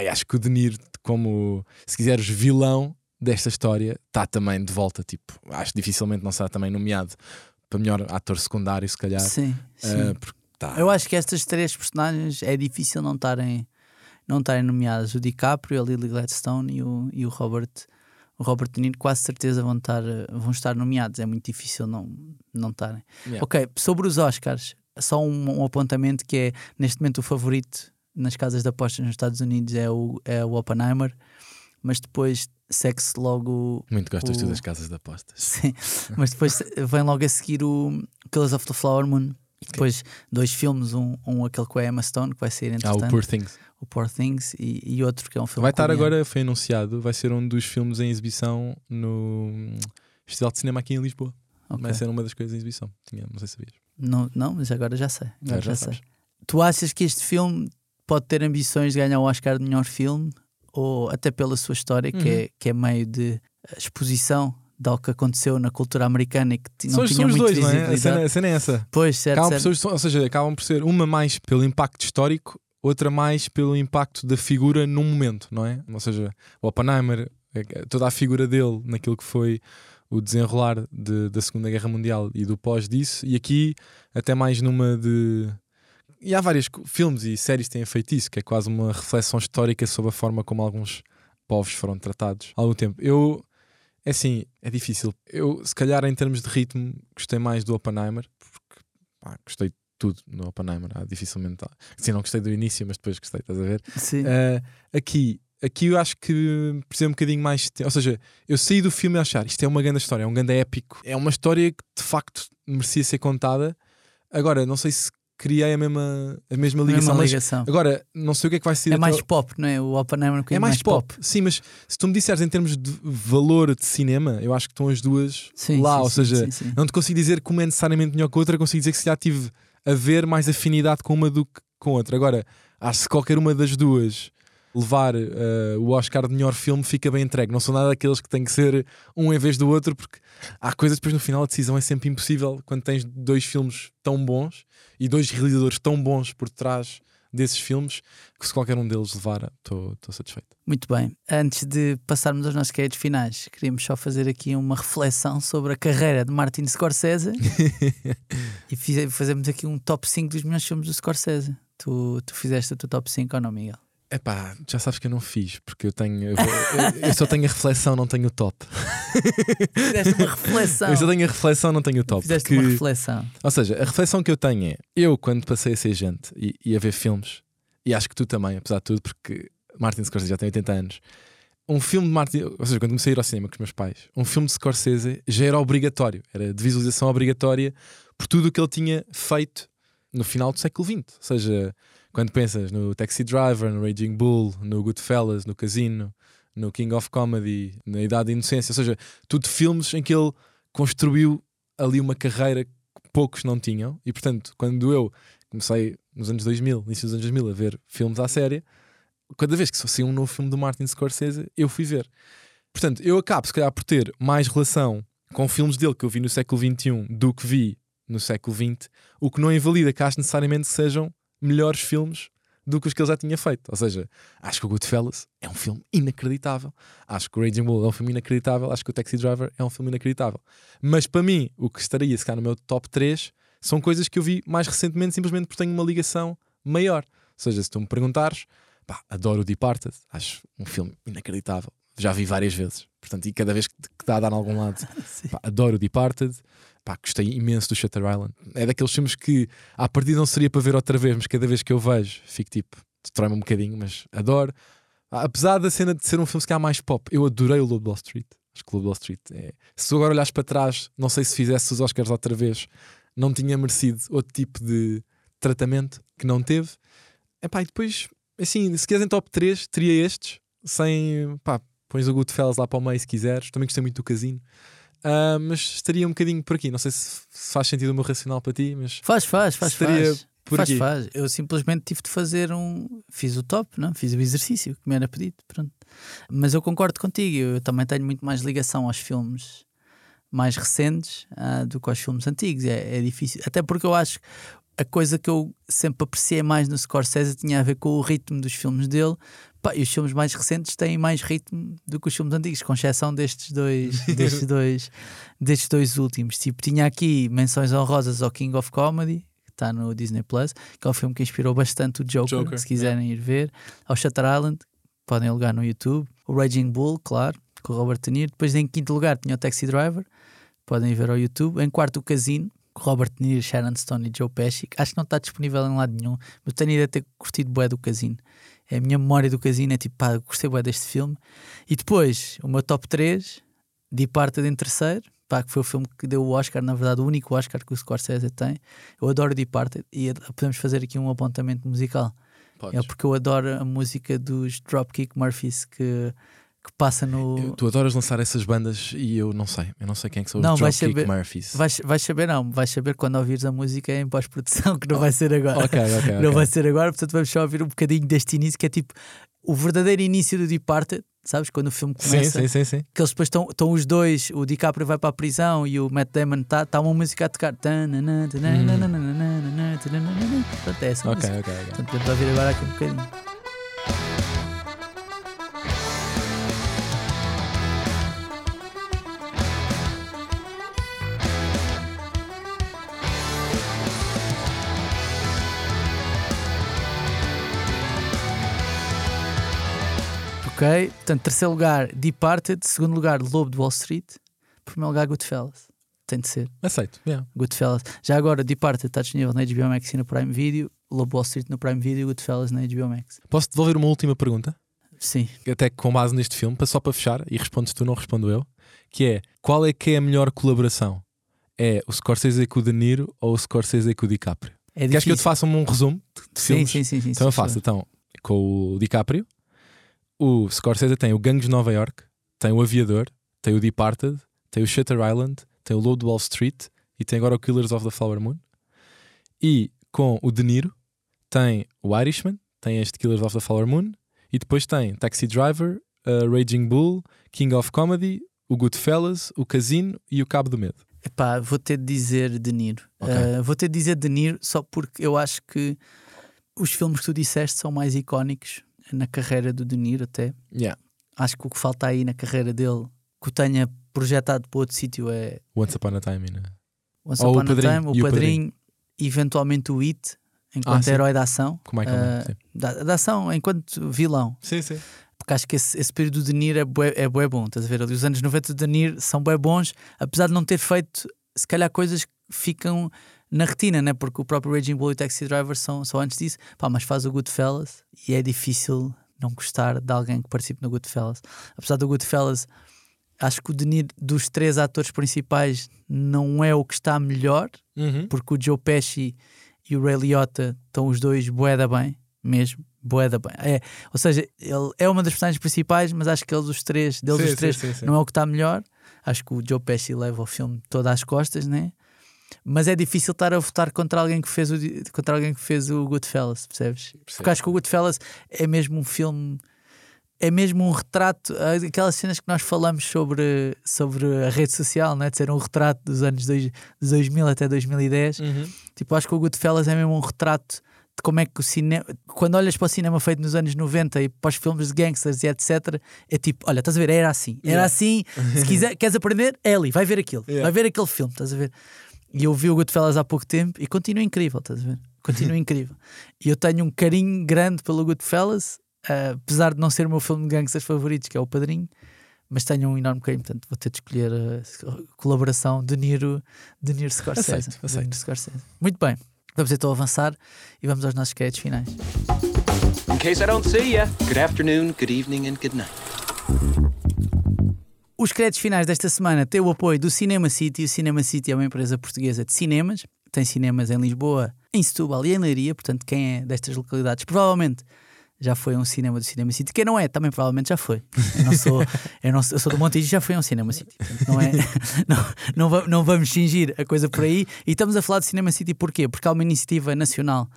E acho que o De Niro, como se quiseres vilão desta história, está também de volta, tipo, acho que dificilmente não será também nomeado para melhor ator secundário, se calhar. Sim, sim. eh, porque tá. Eu acho que estas três personagens é difícil não estarem não estarem nomeadas. O DiCaprio, a Lily Gladstone e o, e o Robert o Robert De Niro, quase certeza vão estar, vão estar nomeados. É muito difícil não, não estarem. Yeah. Ok, sobre os Oscars, só um, um apontamento que é neste momento o favorito nas casas de apostas nos Estados Unidos é o, é o Oppenheimer, mas depois segue-se logo. Muito gostas o- tu das casas de apostas. <laughs> Sim, mas depois vem logo a seguir o Killers of the Flower Moon. E depois dois filmes, um, um aquele com a Emma Stone, que vai sair Ah, entretanto, o Poor Things. o Poor Things, e, e outro que é um filme Vai estar coreano. agora, foi anunciado, vai ser um dos filmes em exibição no hum, Festival de Cinema aqui em Lisboa. Ok. Vai ser uma das coisas em exibição. Tinha, não sei se sabias. Não, não, mas agora já sei. Agora Ah, já já sei. Tu achas que este filme pode ter ambições de ganhar o Oscar de melhor filme? Ou até pela sua história, que, Uhum. é, que é meio de exposição de algo que aconteceu na cultura americana e que não São, tinha são muito dois, não é? A cena, a cena é essa. Pois, certo, Acabam certo. ser, ou seja, acabam por ser uma mais pelo impacto histórico, outra mais pelo impacto da figura num momento, não é? Ou seja, o Oppenheimer, eh, toda a figura dele naquilo que foi o desenrolar de- da Segunda Guerra Mundial e do pós disso, e aqui até mais numa de. E há vários filmes e séries que têm feito isso, que é quase uma reflexão histórica sobre a forma como alguns povos foram tratados há algum tempo. Eu, é assim, é difícil. Eu, se calhar, em termos de ritmo, gostei mais do Oppenheimer, porque pá, gostei de tudo no Oppenheimer. Ah, dificilmente. ah, Sim, não gostei do início, mas depois gostei, estás a ver? Sim. Ah, aqui, aqui eu acho que precisa um bocadinho mais. de tempo. Ou seja, eu saí do filme a achar isto é uma grande história, é um grande épico, é uma história que de facto merecia ser contada. Agora, não sei se criei a mesma, a mesma Não é ligação, mas ligação. agora não sei o que é que vai ser. É mais ao- pop, não é? O Oppenheimer é é mais pop. Sim, mas se tu me disseres em termos de valor de cinema, eu acho que estão as duas Sim, lá. sim, ou seja, sim, não te consigo dizer que uma é necessariamente melhor que a outra, consigo dizer que se já tive a ver mais afinidade com uma do que com outra. Agora, acho que qualquer uma das duas levar eh, o Oscar de melhor filme, fica bem entregue. Não são nada daqueles que tem que ser um em vez do outro, porque há coisas depois no final a decisão é sempre impossível quando tens dois filmes tão bons e dois realizadores tão bons por trás desses filmes que se qualquer um deles levar, estou satisfeito. Muito bem. Antes de passarmos aos nossos créditos finais, queríamos só fazer aqui uma reflexão sobre a carreira de Martin Scorsese <laughs> e fazemos aqui um top 5 dos melhores filmes do Scorsese. Tu, tu fizeste o teu top 5 ou não, Miguel? Epá, já sabes que eu não fiz, porque eu tenho. Eu, vou- eu- eu só tenho a reflexão, não tenho o top. Fizeste uma reflexão. <laughs> Eu só tenho a reflexão, não tenho o top. Fizeste porque- uma reflexão. Ou seja, a reflexão que eu tenho é: eu, quando passei a ser gente e, e a ver filmes, e acho que tu também, apesar de tudo, porque Martin Scorsese já tem 80 anos, um filme de Martin, ou seja, quando comecei a ir ao cinema com os meus pais, um filme de Scorsese já era obrigatório, era de visualização obrigatória por tudo o que ele tinha feito no final do século XX. Ou seja, quando pensas no Taxi Driver, no Raging Bull, no Goodfellas, no Casino, no King of Comedy, na Idade da Inocência, ou seja, tudo filmes em que ele construiu ali uma carreira que poucos não tinham, e portanto, quando eu comecei nos anos 2000, início dos anos 2000, a ver filmes à série, cada vez que saiu um novo filme do Martin Scorsese, eu fui ver. Portanto, eu acabo, se calhar, por ter mais relação com filmes dele que eu vi no século XXI do que vi no século XX, o que não invalida que acho necessariamente que sejam melhores filmes do que os que ele já tinha feito. Ou seja, acho que o Goodfellas é um filme inacreditável. Acho que o Raging Bull é um filme inacreditável. Acho que o Taxi Driver é um filme inacreditável. Mas para mim, o que estaria, se calhar, no meu top 3 são coisas que eu vi mais recentemente, simplesmente porque tenho uma ligação maior. Ou seja, se tu me perguntares, pá, adoro o Departed. Acho um filme inacreditável. Já vi várias vezes. Portanto, e cada vez que dá a dar em algum lado. <laughs> Pá, adoro o Departed. Pá, gostei imenso do Shutter Island. É daqueles filmes que à partida não seria para ver outra vez, mas cada vez que eu vejo fico tipo, destrói-me um bocadinho, mas adoro. Ah, Apesar da cena de ser um filme se calhar mais pop, eu adorei o Lobo Wall Street. Acho que o Lobo Wall Street é. Se agora olhas para trás, não sei se fizesse os Oscars outra vez, não tinha merecido outro tipo de tratamento que não teve. Epá, e depois, assim, se quiseres em top 3, teria estes, sem. pá, pões o Goodfellas lá para o meio se quiseres. Também gostei muito do Casino. Ah, mas estaria um bocadinho por aqui. Não sei se, faz sentido o meu racional para ti, mas Faz, faz, faz, Estaria faz. por faz, aqui. faz. Eu simplesmente tive de fazer um. Fiz o top, não? Fiz o exercício que me era pedido. Pronto. Mas eu concordo contigo. Eu também tenho muito mais ligação aos filmes mais recentes ah, do que aos filmes antigos. É, é difícil. Até porque eu acho que a coisa que eu sempre apreciei mais no Scorsese tinha a ver com o ritmo dos filmes dele. Pá, e os filmes mais recentes têm mais ritmo do que os filmes antigos, com exceção destes dois, <laughs> destes dois, destes dois últimos. Tipo, tinha aqui menções honrosas ao King of Comedy, que está no Disney Plus, que é um filme que inspirou bastante o Joker, Joker, se quiserem ir ver. Ao Shutter Island, podem alugar no YouTube. O Raging Bull, claro, com o Robert De Niro. Depois, em quinto lugar, tinha o Taxi Driver, podem ver ao YouTube. Em quarto, o Casino, com Robert De Niro, Sharon Stone e Joe Pesci. Acho que não está disponível em lado nenhum, mas tenho ideia de ter curtido bué do Casino. É a minha memória do Casino, é tipo, pá, gostei bué deste filme. E depois, o meu top 3, Departed em terceiro, pá, que foi o filme que deu o Oscar, na verdade, o único Oscar que o Scorsese tem. Eu adoro Departed e podemos fazer aqui um apontamento musical. Podes. É porque eu adoro a música dos Dropkick Murphys que, que passa no. Eu- Tu adoras lançar essas bandas e eu não sei. Eu não sei quem é que são Não, os Dropkick saber- Murphys. Vais, vais saber, não, vais saber quando ouvires a música em pós-produção, que não vai ser agora. Ok, ok, <laughs> Não vai ser agora, portanto vamos só ouvir um bocadinho deste início, que é tipo o verdadeiro início do Departed, sabes? Quando o filme começa, sim, sim, sim. que eles depois estão os dois, o DiCaprio vai para a prisão e o Matt Damon está tá uma música a tocar. Portanto, é essa Ok, música. ok, ok. Portanto, podemos ouvir agora aqui um bocadinho. Ok, portanto, terceiro lugar, Departed. Segundo lugar, Lobo de Wall Street. Primeiro lugar, Goodfellas. Tem de ser. Aceito. yeah. Goodfellas. Já agora, Departed está disponível na HBO Max e no Prime Video. Lobo de Wall Street no Prime Video e Goodfellas na HBO Max. Posso devolver uma última pergunta? Sim. Até com base neste filme, só para fechar, e respondes tu, não respondo eu, que é qual é que é a melhor colaboração? É o Scorsese com o De Niro ou o Scorsese com o DiCaprio? É Queres que eu te faça um resumo de Sim, filmes? sim, sim, sim. Então eu sim, faço. sim. Então, com o DiCaprio, o Scorsese tem o Gangues de Nova York, tem o Aviador, tem o Departed, tem o Shutter Island, tem o Load Wall Street e tem agora o Killers of the Flower Moon. E com o De Niro tem o Irishman, tem este Killers of the Flower Moon e depois tem Taxi Driver, uh, Raging Bull, King of Comedy, o Goodfellas, o Casino e o Cabo do Medo. Epá, vou ter de dizer De Niro. Ok. Uh, vou ter de dizer De Niro só porque eu acho que os filmes que tu disseste são mais icónicos na carreira do De Niro até. Yeah. Acho que o que falta aí na carreira dele que o tenha projetado para outro sítio é Once Upon a Time. Né? Once Ou o Upon a Padrinho, Time, o o Padrinho, eventualmente o It, enquanto Ah, herói da ação. Com o Michael Mann, Uh, sim. da, da ação enquanto vilão. Sim, sim. Porque acho que esse, esse período do De Niro é bué, é bué bom. Estás a ver? Ali Os anos 90 do De Niro são bué bons, apesar de não ter feito, se calhar, coisas que ficam na retina, né? porque o próprio Raging Bull e o Taxi Driver são, são antes disso. Pá, mas faz o Goodfellas e é difícil não gostar de alguém que participe no Goodfellas. Apesar do Goodfellas, acho que o De Niro, dos três atores principais, não é o que está melhor, Uhum. porque o Joe Pesci e o Ray Liotta estão os dois boeda bem, mesmo, boeda bem. É, ou seja, ele é uma das personagens principais, mas acho que eles os três, deles Sim, os três, sim, sim, não é o que está melhor. Acho que o Joe Pesci leva o filme todo às costas, né? Mas é difícil estar a votar contra alguém que fez o, contra alguém que fez o Goodfellas, percebes? Porque acho que o Goodfellas é mesmo um filme, é mesmo um retrato, aquelas cenas que nós falamos sobre, sobre a rede social, né? de ser um retrato dos anos dois, de 2000 até 2010. Uhum. Tipo, acho que o Goodfellas é mesmo um retrato de como é que o cinema. Quando olhas para o cinema feito nos anos 90 e para os filmes de gangsters e etc., é tipo, olha, estás a ver, era assim, era Yeah. assim. Se quiser, <laughs> queres aprender, é ali, vai ver aquilo, Yeah. vai ver aquele filme, estás a ver? E eu vi o Goodfellas há pouco tempo e continua incrível, estás a ver? Continua <laughs> incrível. E eu tenho um carinho grande pelo Goodfellas, ah, apesar de não ser o meu filme de gangsters favoritos, que é o Padrinho. Mas tenho um enorme carinho, portanto vou ter de escolher a colaboração de Niro, de Niro Scorsese. Aceito, De aceito. Niro Scorsese. Muito bem, vamos então avançar e vamos aos nossos créditos finais. In case I don't see ya, good afternoon, good evening, and good night. Os créditos finais desta semana têm o apoio do Cinema City. O Cinema City é uma empresa portuguesa de cinemas. Tem cinemas em Lisboa, em Setúbal e em Leiria. Portanto, quem é destas localidades provavelmente já foi a um cinema do Cinema City. Quem não é, também provavelmente já foi. Eu não sou, eu não eu sou do Montijo e já fui a um Cinema City. Portanto, não, é, <laughs> não, não, não vamos fingir a coisa por aí. E estamos a falar de Cinema City porquê? Porque há uma iniciativa nacional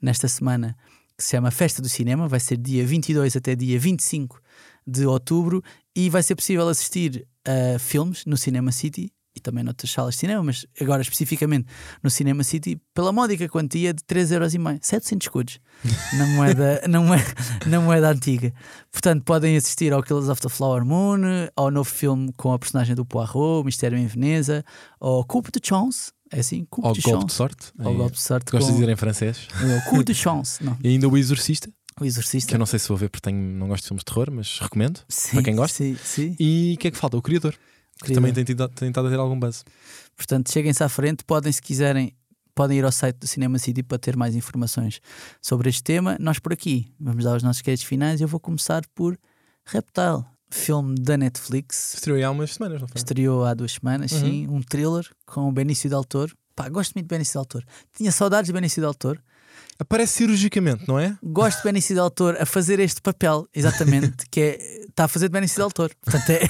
nesta semana que se chama Festa do Cinema. Vai ser dia 22 até dia 25 de outubro e vai ser possível assistir a filmes no Cinema City e também noutras salas de cinema, mas agora especificamente no Cinema City, pela módica quantia de 3,5€, 700 escudos na moeda, <laughs> na, moeda, na moeda antiga. Portanto, podem assistir ao Killers of the Flower Moon, ao novo filme com a personagem do Poirot, Mistério em Veneza, ao Coupe de Chance, é assim? Coupe de golpe de Chance. sorte. Ao golpe de sorte. Gosto de com- dizer em francês. Coupe de Chance, não. E ainda o Exorcista. O Exorcista. que eu não sei se vou ver porque tenho, não gosto de filmes de terror, mas recomendo. Sim, para quem gosta. Sim, sim. E o que é que falta? O Criador, que Criador. também tem tido- estado a ter algum buzz. Portanto, cheguem-se à frente, podem, se quiserem, podem ir ao site do Cinema City para ter mais informações sobre este tema. Nós por aqui vamos dar os nossos créditos finais. Eu vou começar por Reptile, filme da Netflix. Estreou há umas semanas, não foi? Estreou há duas semanas, Uhum. sim, um thriller com o Benício Del Toro. Pá, gosto muito de Benício Del Toro. Tinha saudades de Benício Del Toro. Aparece cirurgicamente, não é? Gosto de Benício Del Toro a fazer este papel, exatamente, que é, está a fazer de Benício Del Toro. Portanto, é,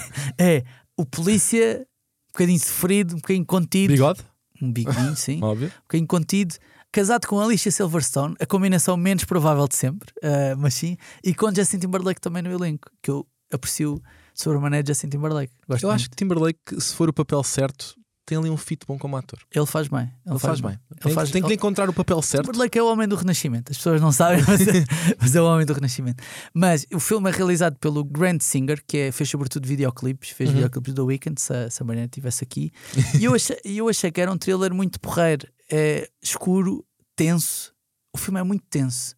é o polícia um bocadinho sofrido, um bocadinho contido. Bigode, Um bigodinho, sim. óbvio. um bocadinho contido, casado com Alicia Silverstone, a combinação menos provável de sempre, ah, mas sim, e com Justin Timberlake também no elenco, que eu aprecio de sobremaneira Justin Timberlake. Gosto Eu acho muito. que Timberlake, se for o papel certo, tem ali um fit bom como ator. ele faz bem. Ele, Ele faz bem. Ele Tem, faz- tem que ele- encontrar o papel certo. Timberlake é o homem do Renascimento. As pessoas não sabem, mas é, <laughs> mas é o homem do Renascimento. Mas o filme é realizado pelo Grant Singer, que é, fez sobretudo videoclipes, fez Uhum. videoclipes do Weekend, se, a- se a Mariana estivesse aqui. E eu achei, eu achei que era um thriller muito porreiro. É escuro, tenso. O filme é muito tenso.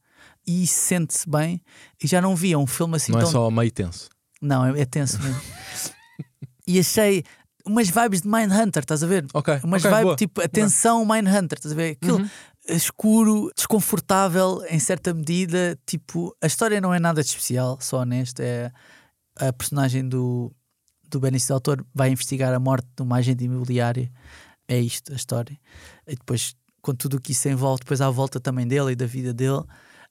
E sente-se bem. E já não via um filme assim não tão é só meio tenso. Não, é, é tenso mesmo. <laughs> e achei umas vibes de Mindhunter, estás a ver? Ok. Umas ok, vibes boa. tipo atenção Mindhunter, estás a ver? Aquilo Uhum. escuro, desconfortável em certa medida. Tipo, a história não é nada de especial, só honesto. É a personagem do, do Benício Toro vai investigar a morte de uma agente imobiliária. É isto a história. E depois, com tudo o que isso envolve, depois à volta também dele e da vida dele.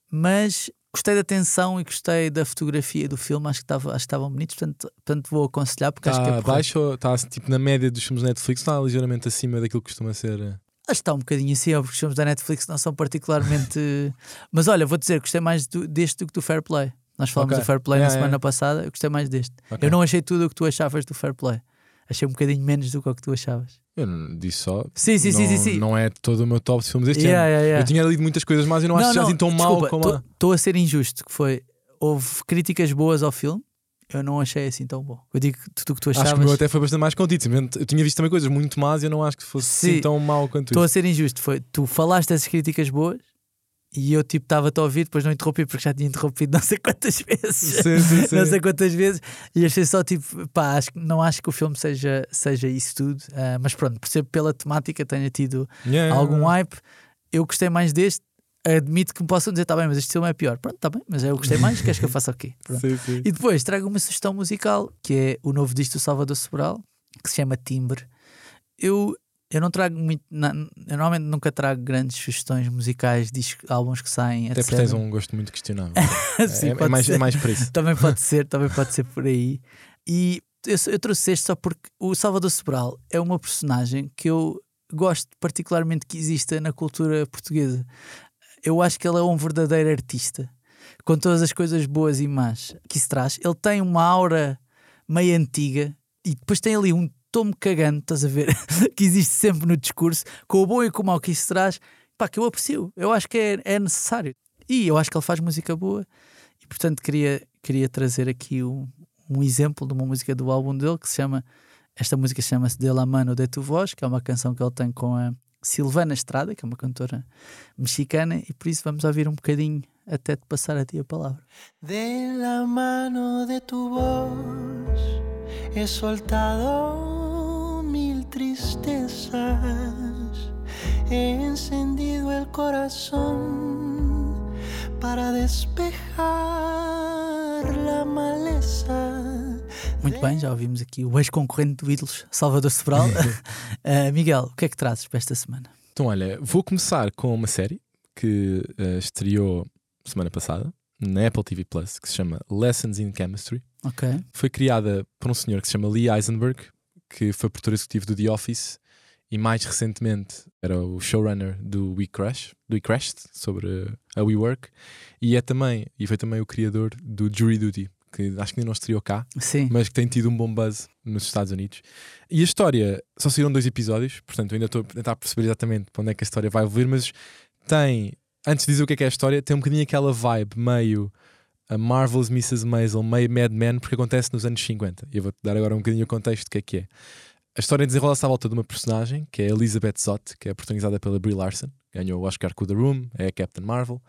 Mas gostei da tensão e gostei da fotografia do filme. Acho que, estava, acho que estavam bonitos, portanto, portanto vou aconselhar porque acho que é Está porreiro. baixo, ou está tipo na média dos filmes Netflix, está ligeiramente acima daquilo que costuma ser. Acho que está um bocadinho assim, porque os filmes da Netflix não são particularmente. <laughs> Mas olha, vou dizer, gostei mais do- deste do que do Fair Play. Nós falamos Ok. do Fair Play na Yeah, semana yeah. passada, eu gostei mais deste. ok. Eu não achei tudo o que tu achavas do Fair Play. Achei um bocadinho menos do que o que tu achavas. Eu não disse só. Sim, sim, não, sim, sim. sim. Não é todo o meu top de filmes deste Yeah, ano. yeah, yeah. Eu tinha lido muitas coisas más e não, acho que já assim tão mal como a. Estou a ser injusto, que foi. Houve críticas boas ao filme, eu não achei assim tão bom. Eu digo tudo o que tu Acho achavas. que o meu até foi bastante mais contido. Eu tinha visto também coisas muito más e eu não acho que fosse Sim. assim tão mau quanto Estou a isso. ser injusto. Foi, tu falaste dessas críticas boas e eu tipo estava-te a ouvir, depois não interrompi porque já tinha interrompido não sei quantas <laughs> vezes. Sim, sim, sim. não sei quantas vezes e achei só tipo, pá, acho, não acho que o filme seja, seja isso tudo, ah, mas pronto, percebo pela temática tenha tido Yeah, algum hype. Eu gostei mais deste. Admito que me possam dizer, tá bem, mas este filme é pior. Pronto, tá bem, mas eu gostei mais, queres que eu faça o quê? Pronto. Sim, sim. E depois trago uma sugestão musical que é o novo disco do Salvador Sobral, que se chama Timbre. Eu, eu não trago muito, na- eu normalmente nunca trago grandes sugestões musicais, discos, álbuns que saem, Até etc. porque tens um gosto muito questionável. <laughs> Sim, é, é mais, é mais por isso. <laughs> Também pode ser, também pode ser por aí. E eu, eu trouxe este só porque o Salvador Sobral é uma personagem que eu gosto particularmente que exista na cultura portuguesa. Eu acho que ele é um verdadeiro artista, com todas as coisas boas e más que isso traz. Ele tem uma aura meio antiga e depois tem ali um tomo cagante, estás a ver, <laughs> que existe sempre no discurso, com o bom e com o mau que isso traz, pá, que eu aprecio. Eu acho que é, é necessário. E eu acho que ele faz música boa e portanto queria, queria trazer aqui um, um exemplo de uma música do álbum dele que se chama esta música chama-se De la mano de tu voz que é uma canção que ele tem com a Silvana Estrada que é uma cantora mexicana e por isso vamos ouvir um bocadinho até te passar a ti a palavra De la mano de tu voz he soltado tristezas, he encendido el corazón para despejar la maleza. muito bem, já ouvimos aqui o ex-concorrente do Ídolos Salvador Sobral Ah, <laughs> <laughs> Miguel, o que é que trazes para esta semana? Então, olha, vou começar com uma série que eh, estreou semana passada na Apple TV Plus que se chama Lessons in Chemistry. ok, Foi criada por um senhor que se chama Lee Eisenberg, que foi produtor executivo do The Office e mais recentemente era o showrunner do We Crash, do We Crashed, sobre a WeWork, e é também, e foi também o criador do Jury Duty, que acho que ainda não estreou cá, sim, mas que tem tido um bom buzz nos Estados Unidos. E a história, só saíram dois episódios, portanto ainda estou a tentar perceber exatamente para onde é que a história vai evoluir, mas tem, antes de dizer o que é que é a história, tem um bocadinho aquela vibe meio a Marvel's Mrs. Maisel, meio Mad Men, porque acontece nos anos 50. E eu vou-te dar agora um bocadinho o contexto do que é que é. A história desenrola-se à volta de uma personagem, que é Elizabeth Zott, que é protagonizada pela Brie Larson, ganhou o Oscar com The Room, é a Captain Marvel,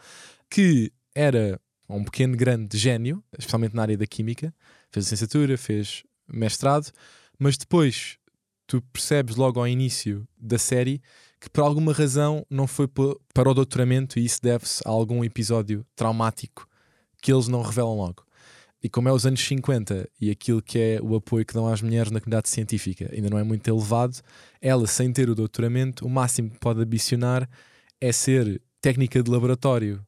que era um pequeno grande gênio, especialmente na área da química, fez licenciatura, fez mestrado, mas depois tu percebes logo ao início da série que por alguma razão não foi para o doutoramento e isso deve-se a algum episódio traumático que eles não revelam logo. E como é os anos 50 e aquilo que é o apoio que dão às mulheres na comunidade científica ainda não é muito elevado, ela, sem ter o doutoramento, o máximo que pode ambicionar é ser técnica de laboratório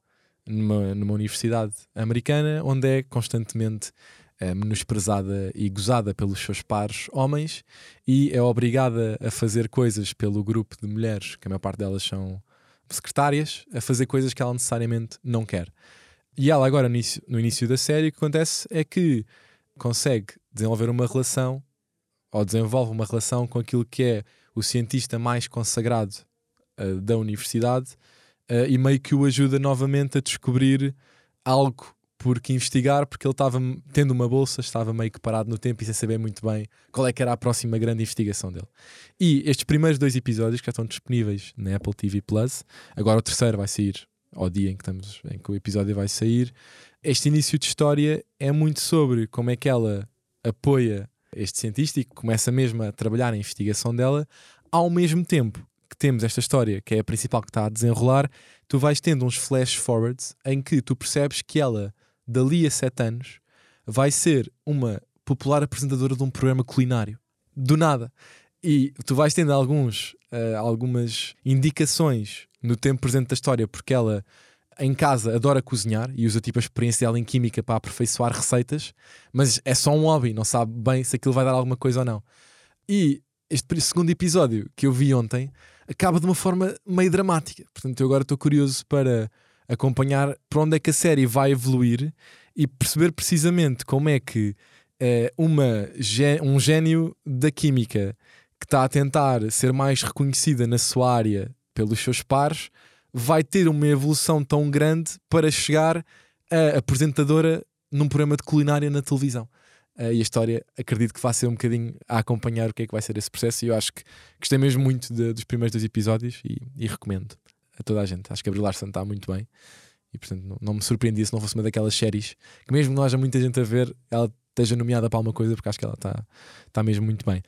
numa, numa universidade americana, onde é constantemente eh, menosprezada e gozada pelos seus pares homens e é obrigada a fazer coisas pelo grupo de mulheres, que a maior parte delas são secretárias, a fazer coisas que ela necessariamente não quer. E ela agora, no início, no início da série, o que acontece é que consegue desenvolver uma relação ou desenvolve uma relação com aquilo que é o cientista mais consagrado eh, da universidade eh, e meio que o ajuda novamente a descobrir algo por que investigar, porque ele estava tendo uma bolsa, estava meio que parado no tempo e sem saber muito bem qual é que era a próxima grande investigação dele. E estes primeiros dois episódios que já estão disponíveis na Apple TV Plus, agora o terceiro vai sair ao dia em que estamos, em que o episódio vai sair. Este início de história é muito sobre como é que ela apoia este cientista e começa mesmo a trabalhar na investigação dela, ao mesmo tempo que temos esta história, que é a principal que está a desenrolar, tu vais tendo uns flash forwards em que tu percebes que ela, dali a sete anos, vai ser uma popular apresentadora de um programa culinário. Do nada. E tu vais tendo alguns, eh, algumas indicações no tempo presente da história, porque ela em casa adora cozinhar e usa tipo a experiência dela em química para aperfeiçoar receitas, mas é só um hobby, não sabe bem se aquilo vai dar alguma coisa ou não. E este segundo episódio que eu vi ontem acaba de uma forma meio dramática. Portanto, eu agora estou curioso para acompanhar para onde é que a série vai evoluir e perceber precisamente como é que eh, uma, um gênio da química que está a tentar ser mais reconhecida na sua área pelos seus pares vai ter uma evolução tão grande para chegar a apresentadora num programa de culinária na televisão. Eh, e a história, acredito que vai ser um bocadinho a acompanhar o que é que vai ser esse processo. E eu acho que gostei mesmo muito de- dos primeiros dois episódios e, e recomendo a toda a gente. Acho que a Larson está muito bem e, portanto, não, não me surpreendia se não fosse uma daquelas séries que, mesmo que não haja muita gente a ver, ela esteja nomeada para alguma coisa, porque acho que ela está, está mesmo muito bem.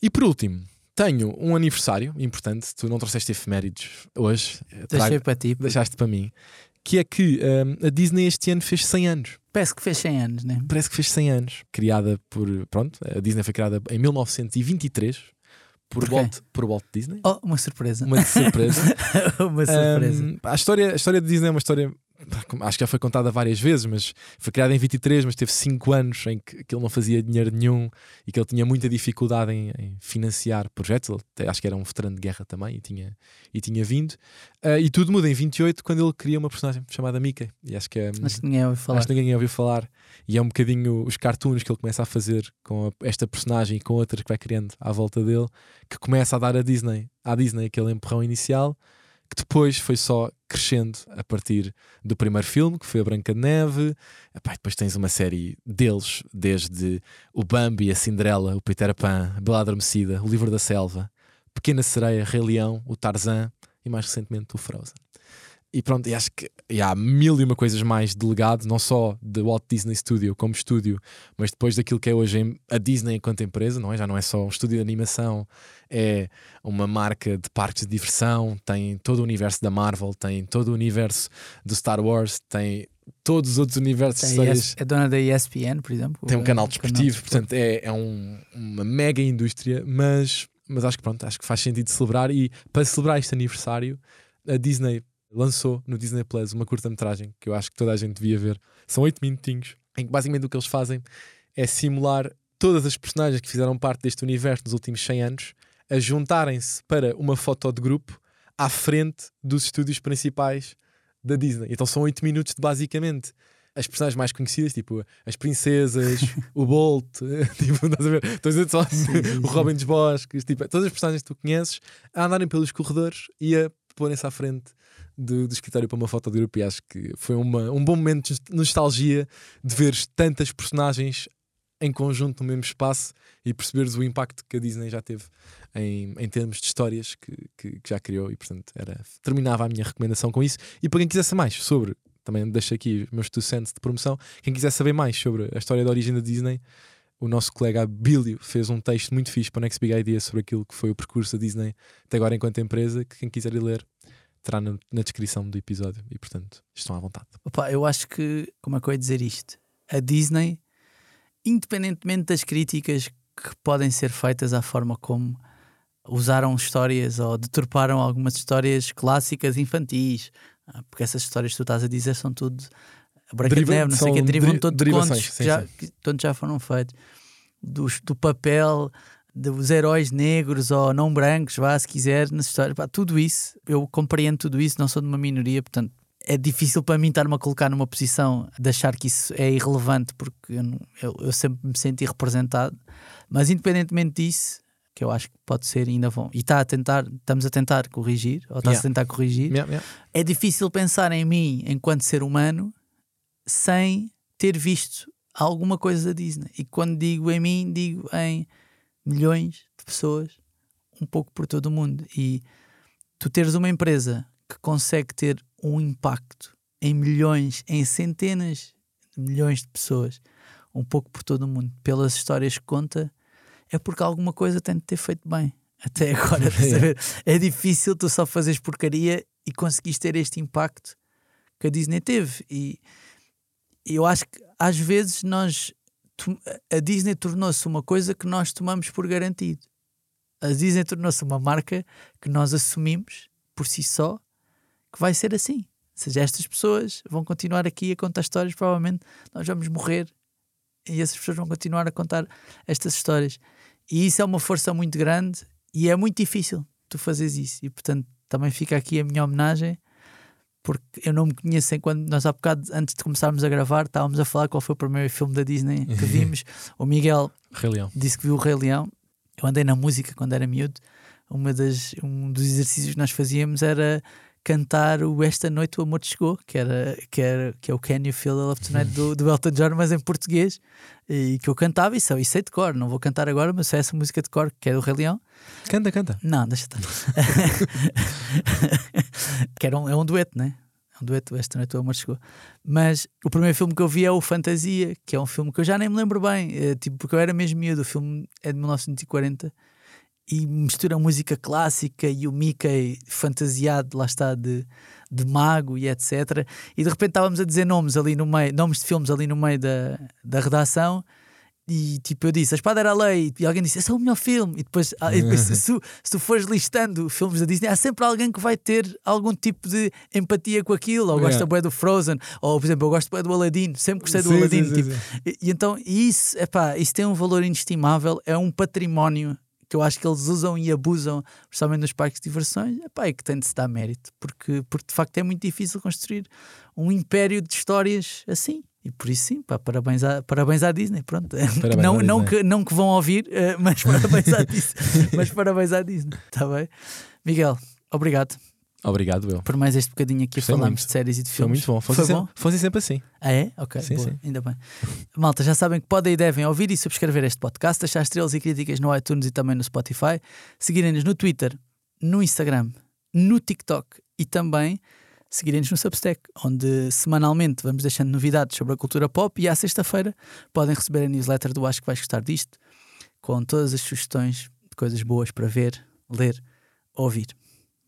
E por último, tenho um aniversário importante. Tu não trouxeste efemérides hoje, eh, Deixei para ti. deixaste para mim. Que é que hum, a Disney este ano fez 100 anos Parece que fez 100 anos, né? parece que fez 100 anos. Criada por. Pronto, a Disney foi criada em 1923 por, Por? Walt, por Walt Disney. Oh, uma surpresa. Uma surpresa. <laughs> uma surpresa. Um, a, história, a história de Disney é uma história. Acho que já foi contada várias vezes, mas foi criada em 23, mas teve 5 anos em que, que ele não fazia dinheiro nenhum e que ele tinha muita dificuldade em, em financiar projetos. Ele até- acho que era um veterano de guerra também e tinha, e tinha vindo. Uh, e tudo muda em 28 quando ele cria uma personagem chamada Mickey. E acho que é. Acho que ninguém ouviu falar. Acho que ninguém ouviu falar. E é um bocadinho os cartoons que ele começa a fazer com a- esta personagem e com outras que vai criando à volta dele, que começa a dar a Disney, à Disney aquele empurrão inicial, que depois foi só crescendo a partir do primeiro filme, que foi a Branca de Neve. Epá, depois tens uma série deles, desde o Bambi, a Cinderela, o Peter Pan, a Bela Adormecida, o Livro da Selva, Pequena Sereia, Rei Leão, o Tarzan e mais recentemente o Frozen. E pronto, e acho que e há mil e uma coisas mais de legado, não só da Walt Disney Studio como estúdio, mas depois daquilo que é hoje a Disney enquanto empresa, não é? Já não é só um estúdio de animação, é uma marca de parques de diversão, tem todo o universo da Marvel, tem todo o universo do Star Wars, tem todos os outros universos Tem ES- é dona da ESPN, por exemplo. tem um É, canal desportivo, portanto é, é um- uma mega indústria, mas, mas acho que pronto, acho que faz sentido celebrar e para celebrar este aniversário, a Disney lançou no Disney Plus uma curta-metragem que eu acho que toda a gente devia ver. São oito minutinhos, em que basicamente o que eles fazem é simular todas as personagens que fizeram parte deste universo nos últimos 100 anos a juntarem-se para uma foto de grupo à frente dos estúdios principais da Disney. Então são oito minutos de basicamente as personagens mais conhecidas, tipo as princesas, <laughs> o Bolt, <laughs> tipo, estás a ver? Estou a dizer só <laughs> o Robin dos Bosques, tipo, todas as personagens que tu conheces a andarem pelos corredores e a porem-se à frente do, do escritório para uma foto de grupo. E acho que foi uma- um bom momento de nostalgia de veres tantas personagens em conjunto no mesmo espaço e perceberes o impacto que a Disney já teve em, em termos de histórias que, que- que já criou e portanto era, terminava a minha recomendação com isso e para quem quisesse mais sobre também deixo aqui os meus two cents de promoção. Quem quiser saber mais sobre a história da origem da Disney, o nosso colega Abílio fez um texto muito fixe para o Next Big Idea sobre aquilo que foi o percurso da Disney até agora enquanto empresa, que quem quiser ir ler terá na, na descrição do episódio e portanto estão à vontade. Opa, eu acho que, como é que eu ia dizer isto? A Disney, independentemente das críticas que podem ser feitas à forma como usaram histórias ou deturparam algumas histórias clássicas infantis, ah, porque essas histórias que tu estás a dizer são tudo Branca de Neve, não sei o que, derivam deri- todo de contos que já, que todos já foram feitos. Dos- do papel dos heróis negros ou não brancos, vá, se quiser, nas histórias, pá, tudo isso, eu compreendo tudo isso, não sou de uma minoria, portanto é difícil para mim estar-me a colocar numa posição de achar que isso é irrelevante, porque eu, não- eu- eu sempre me senti representado, mas independentemente disso, que eu acho que pode ser ainda bom, e está a tentar, estamos a tentar corrigir, ou está-se Yeah. a tentar corrigir, Yeah, yeah. é difícil pensar em mim enquanto ser humano sem ter visto alguma coisa da Disney. E quando digo em mim, digo em milhões de pessoas, um pouco por todo o mundo. E tu teres uma empresa que consegue ter um impacto em milhões, em centenas de milhões de pessoas, um pouco por todo o mundo, pelas histórias que conta, é porque alguma coisa tem de ter feito bem. Até <laughs> agora, a ver? é difícil tu só fazeres porcaria e conseguiste ter este impacto que a Disney teve. E eu acho que às vezes nós a Disney tornou-se uma coisa que nós tomamos por garantido. A Disney tornou-se uma marca que nós assumimos por si só que vai ser assim. Ou seja, estas pessoas vão continuar aqui a contar histórias, provavelmente nós vamos morrer e essas pessoas vão continuar a contar estas histórias. E isso é uma força muito grande e é muito difícil tu fazeres isso. E portanto também fica aqui a minha homenagem porque eu não me conheço enquanto nós há bocado, antes de começarmos a gravar, estávamos a falar qual foi o primeiro filme da Disney que vimos. o Miguel disse que viu o Rei Leão. Eu andei na música quando era miúdo. Uma das, um dos exercícios que nós fazíamos era cantar o Esta Noite o Amor Chegou, que, era, que, era, que é o Can You Feel the Love Tonight do, do Elton John, mas em português. E que eu cantava e sei, e sei de cor. Não vou cantar agora, mas sei essa música de cor, que é do Rei Leão. Canta, canta. Não, deixa estar. <laughs> que era um, é um dueto, né? É um dueto, esta noite o amor chegou. Mas o primeiro filme que eu vi é o Fantasia, que é um filme que eu já nem me lembro bem, é, tipo, porque eu era mesmo miúdo. O filme é de 1940 e mistura a música clássica e o Mickey fantasiado, lá está, de, de mago e etc. E de repente estávamos a dizer nomes ali no meio, nomes de filmes ali no meio da, da redação. E tipo, eu disse, a espada era a lei, e alguém disse, esse é o melhor filme. E depois, ah, e depois <laughs> se, se tu fores listando filmes da Disney, há sempre alguém que vai ter algum tipo de empatia com aquilo, ou gosta Yeah. bué do Frozen, ou por exemplo, eu gosto bué do Aladdin, sempre gostei do Sim, Aladdin. sim, sim, tipo, sim. e, e então, isso, epá, isso tem um valor inestimável, é um património que eu acho que eles usam e abusam, principalmente nos parques de diversões, epá, e que tem de se dar mérito, porque, porque de facto é muito difícil construir um império de histórias assim. E por isso sim, pá, parabéns, à, parabéns à Disney, pronto. Parabéns não, à não, Disney. que, não que vão ouvir, eh, mas <laughs> parabéns à Disney. mas parabéns à Disney, está bem? Miguel, obrigado Obrigado, eu. por mais este bocadinho aqui Gostei muito. de séries e de Foi filmes. muito bom. Foi bom? sempre, fosse sempre assim. Ah, é? Ok, Sim, boa, sim. ainda bem. <laughs> Malta, já sabem que podem e devem ouvir e subscrever este podcast, deixar estrelas e críticas no iTunes e também no Spotify, seguirem-nos no Twitter, no Instagram, no TikTok e também seguirem-nos no Substack, onde semanalmente vamos deixando novidades sobre a cultura pop e à sexta-feira podem receber a newsletter do Acho que vais gostar disto, com todas as sugestões de coisas boas para ver, ler, ouvir.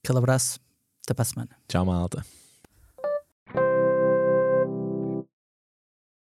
Aquele abraço, até para a semana. Tchau, malta.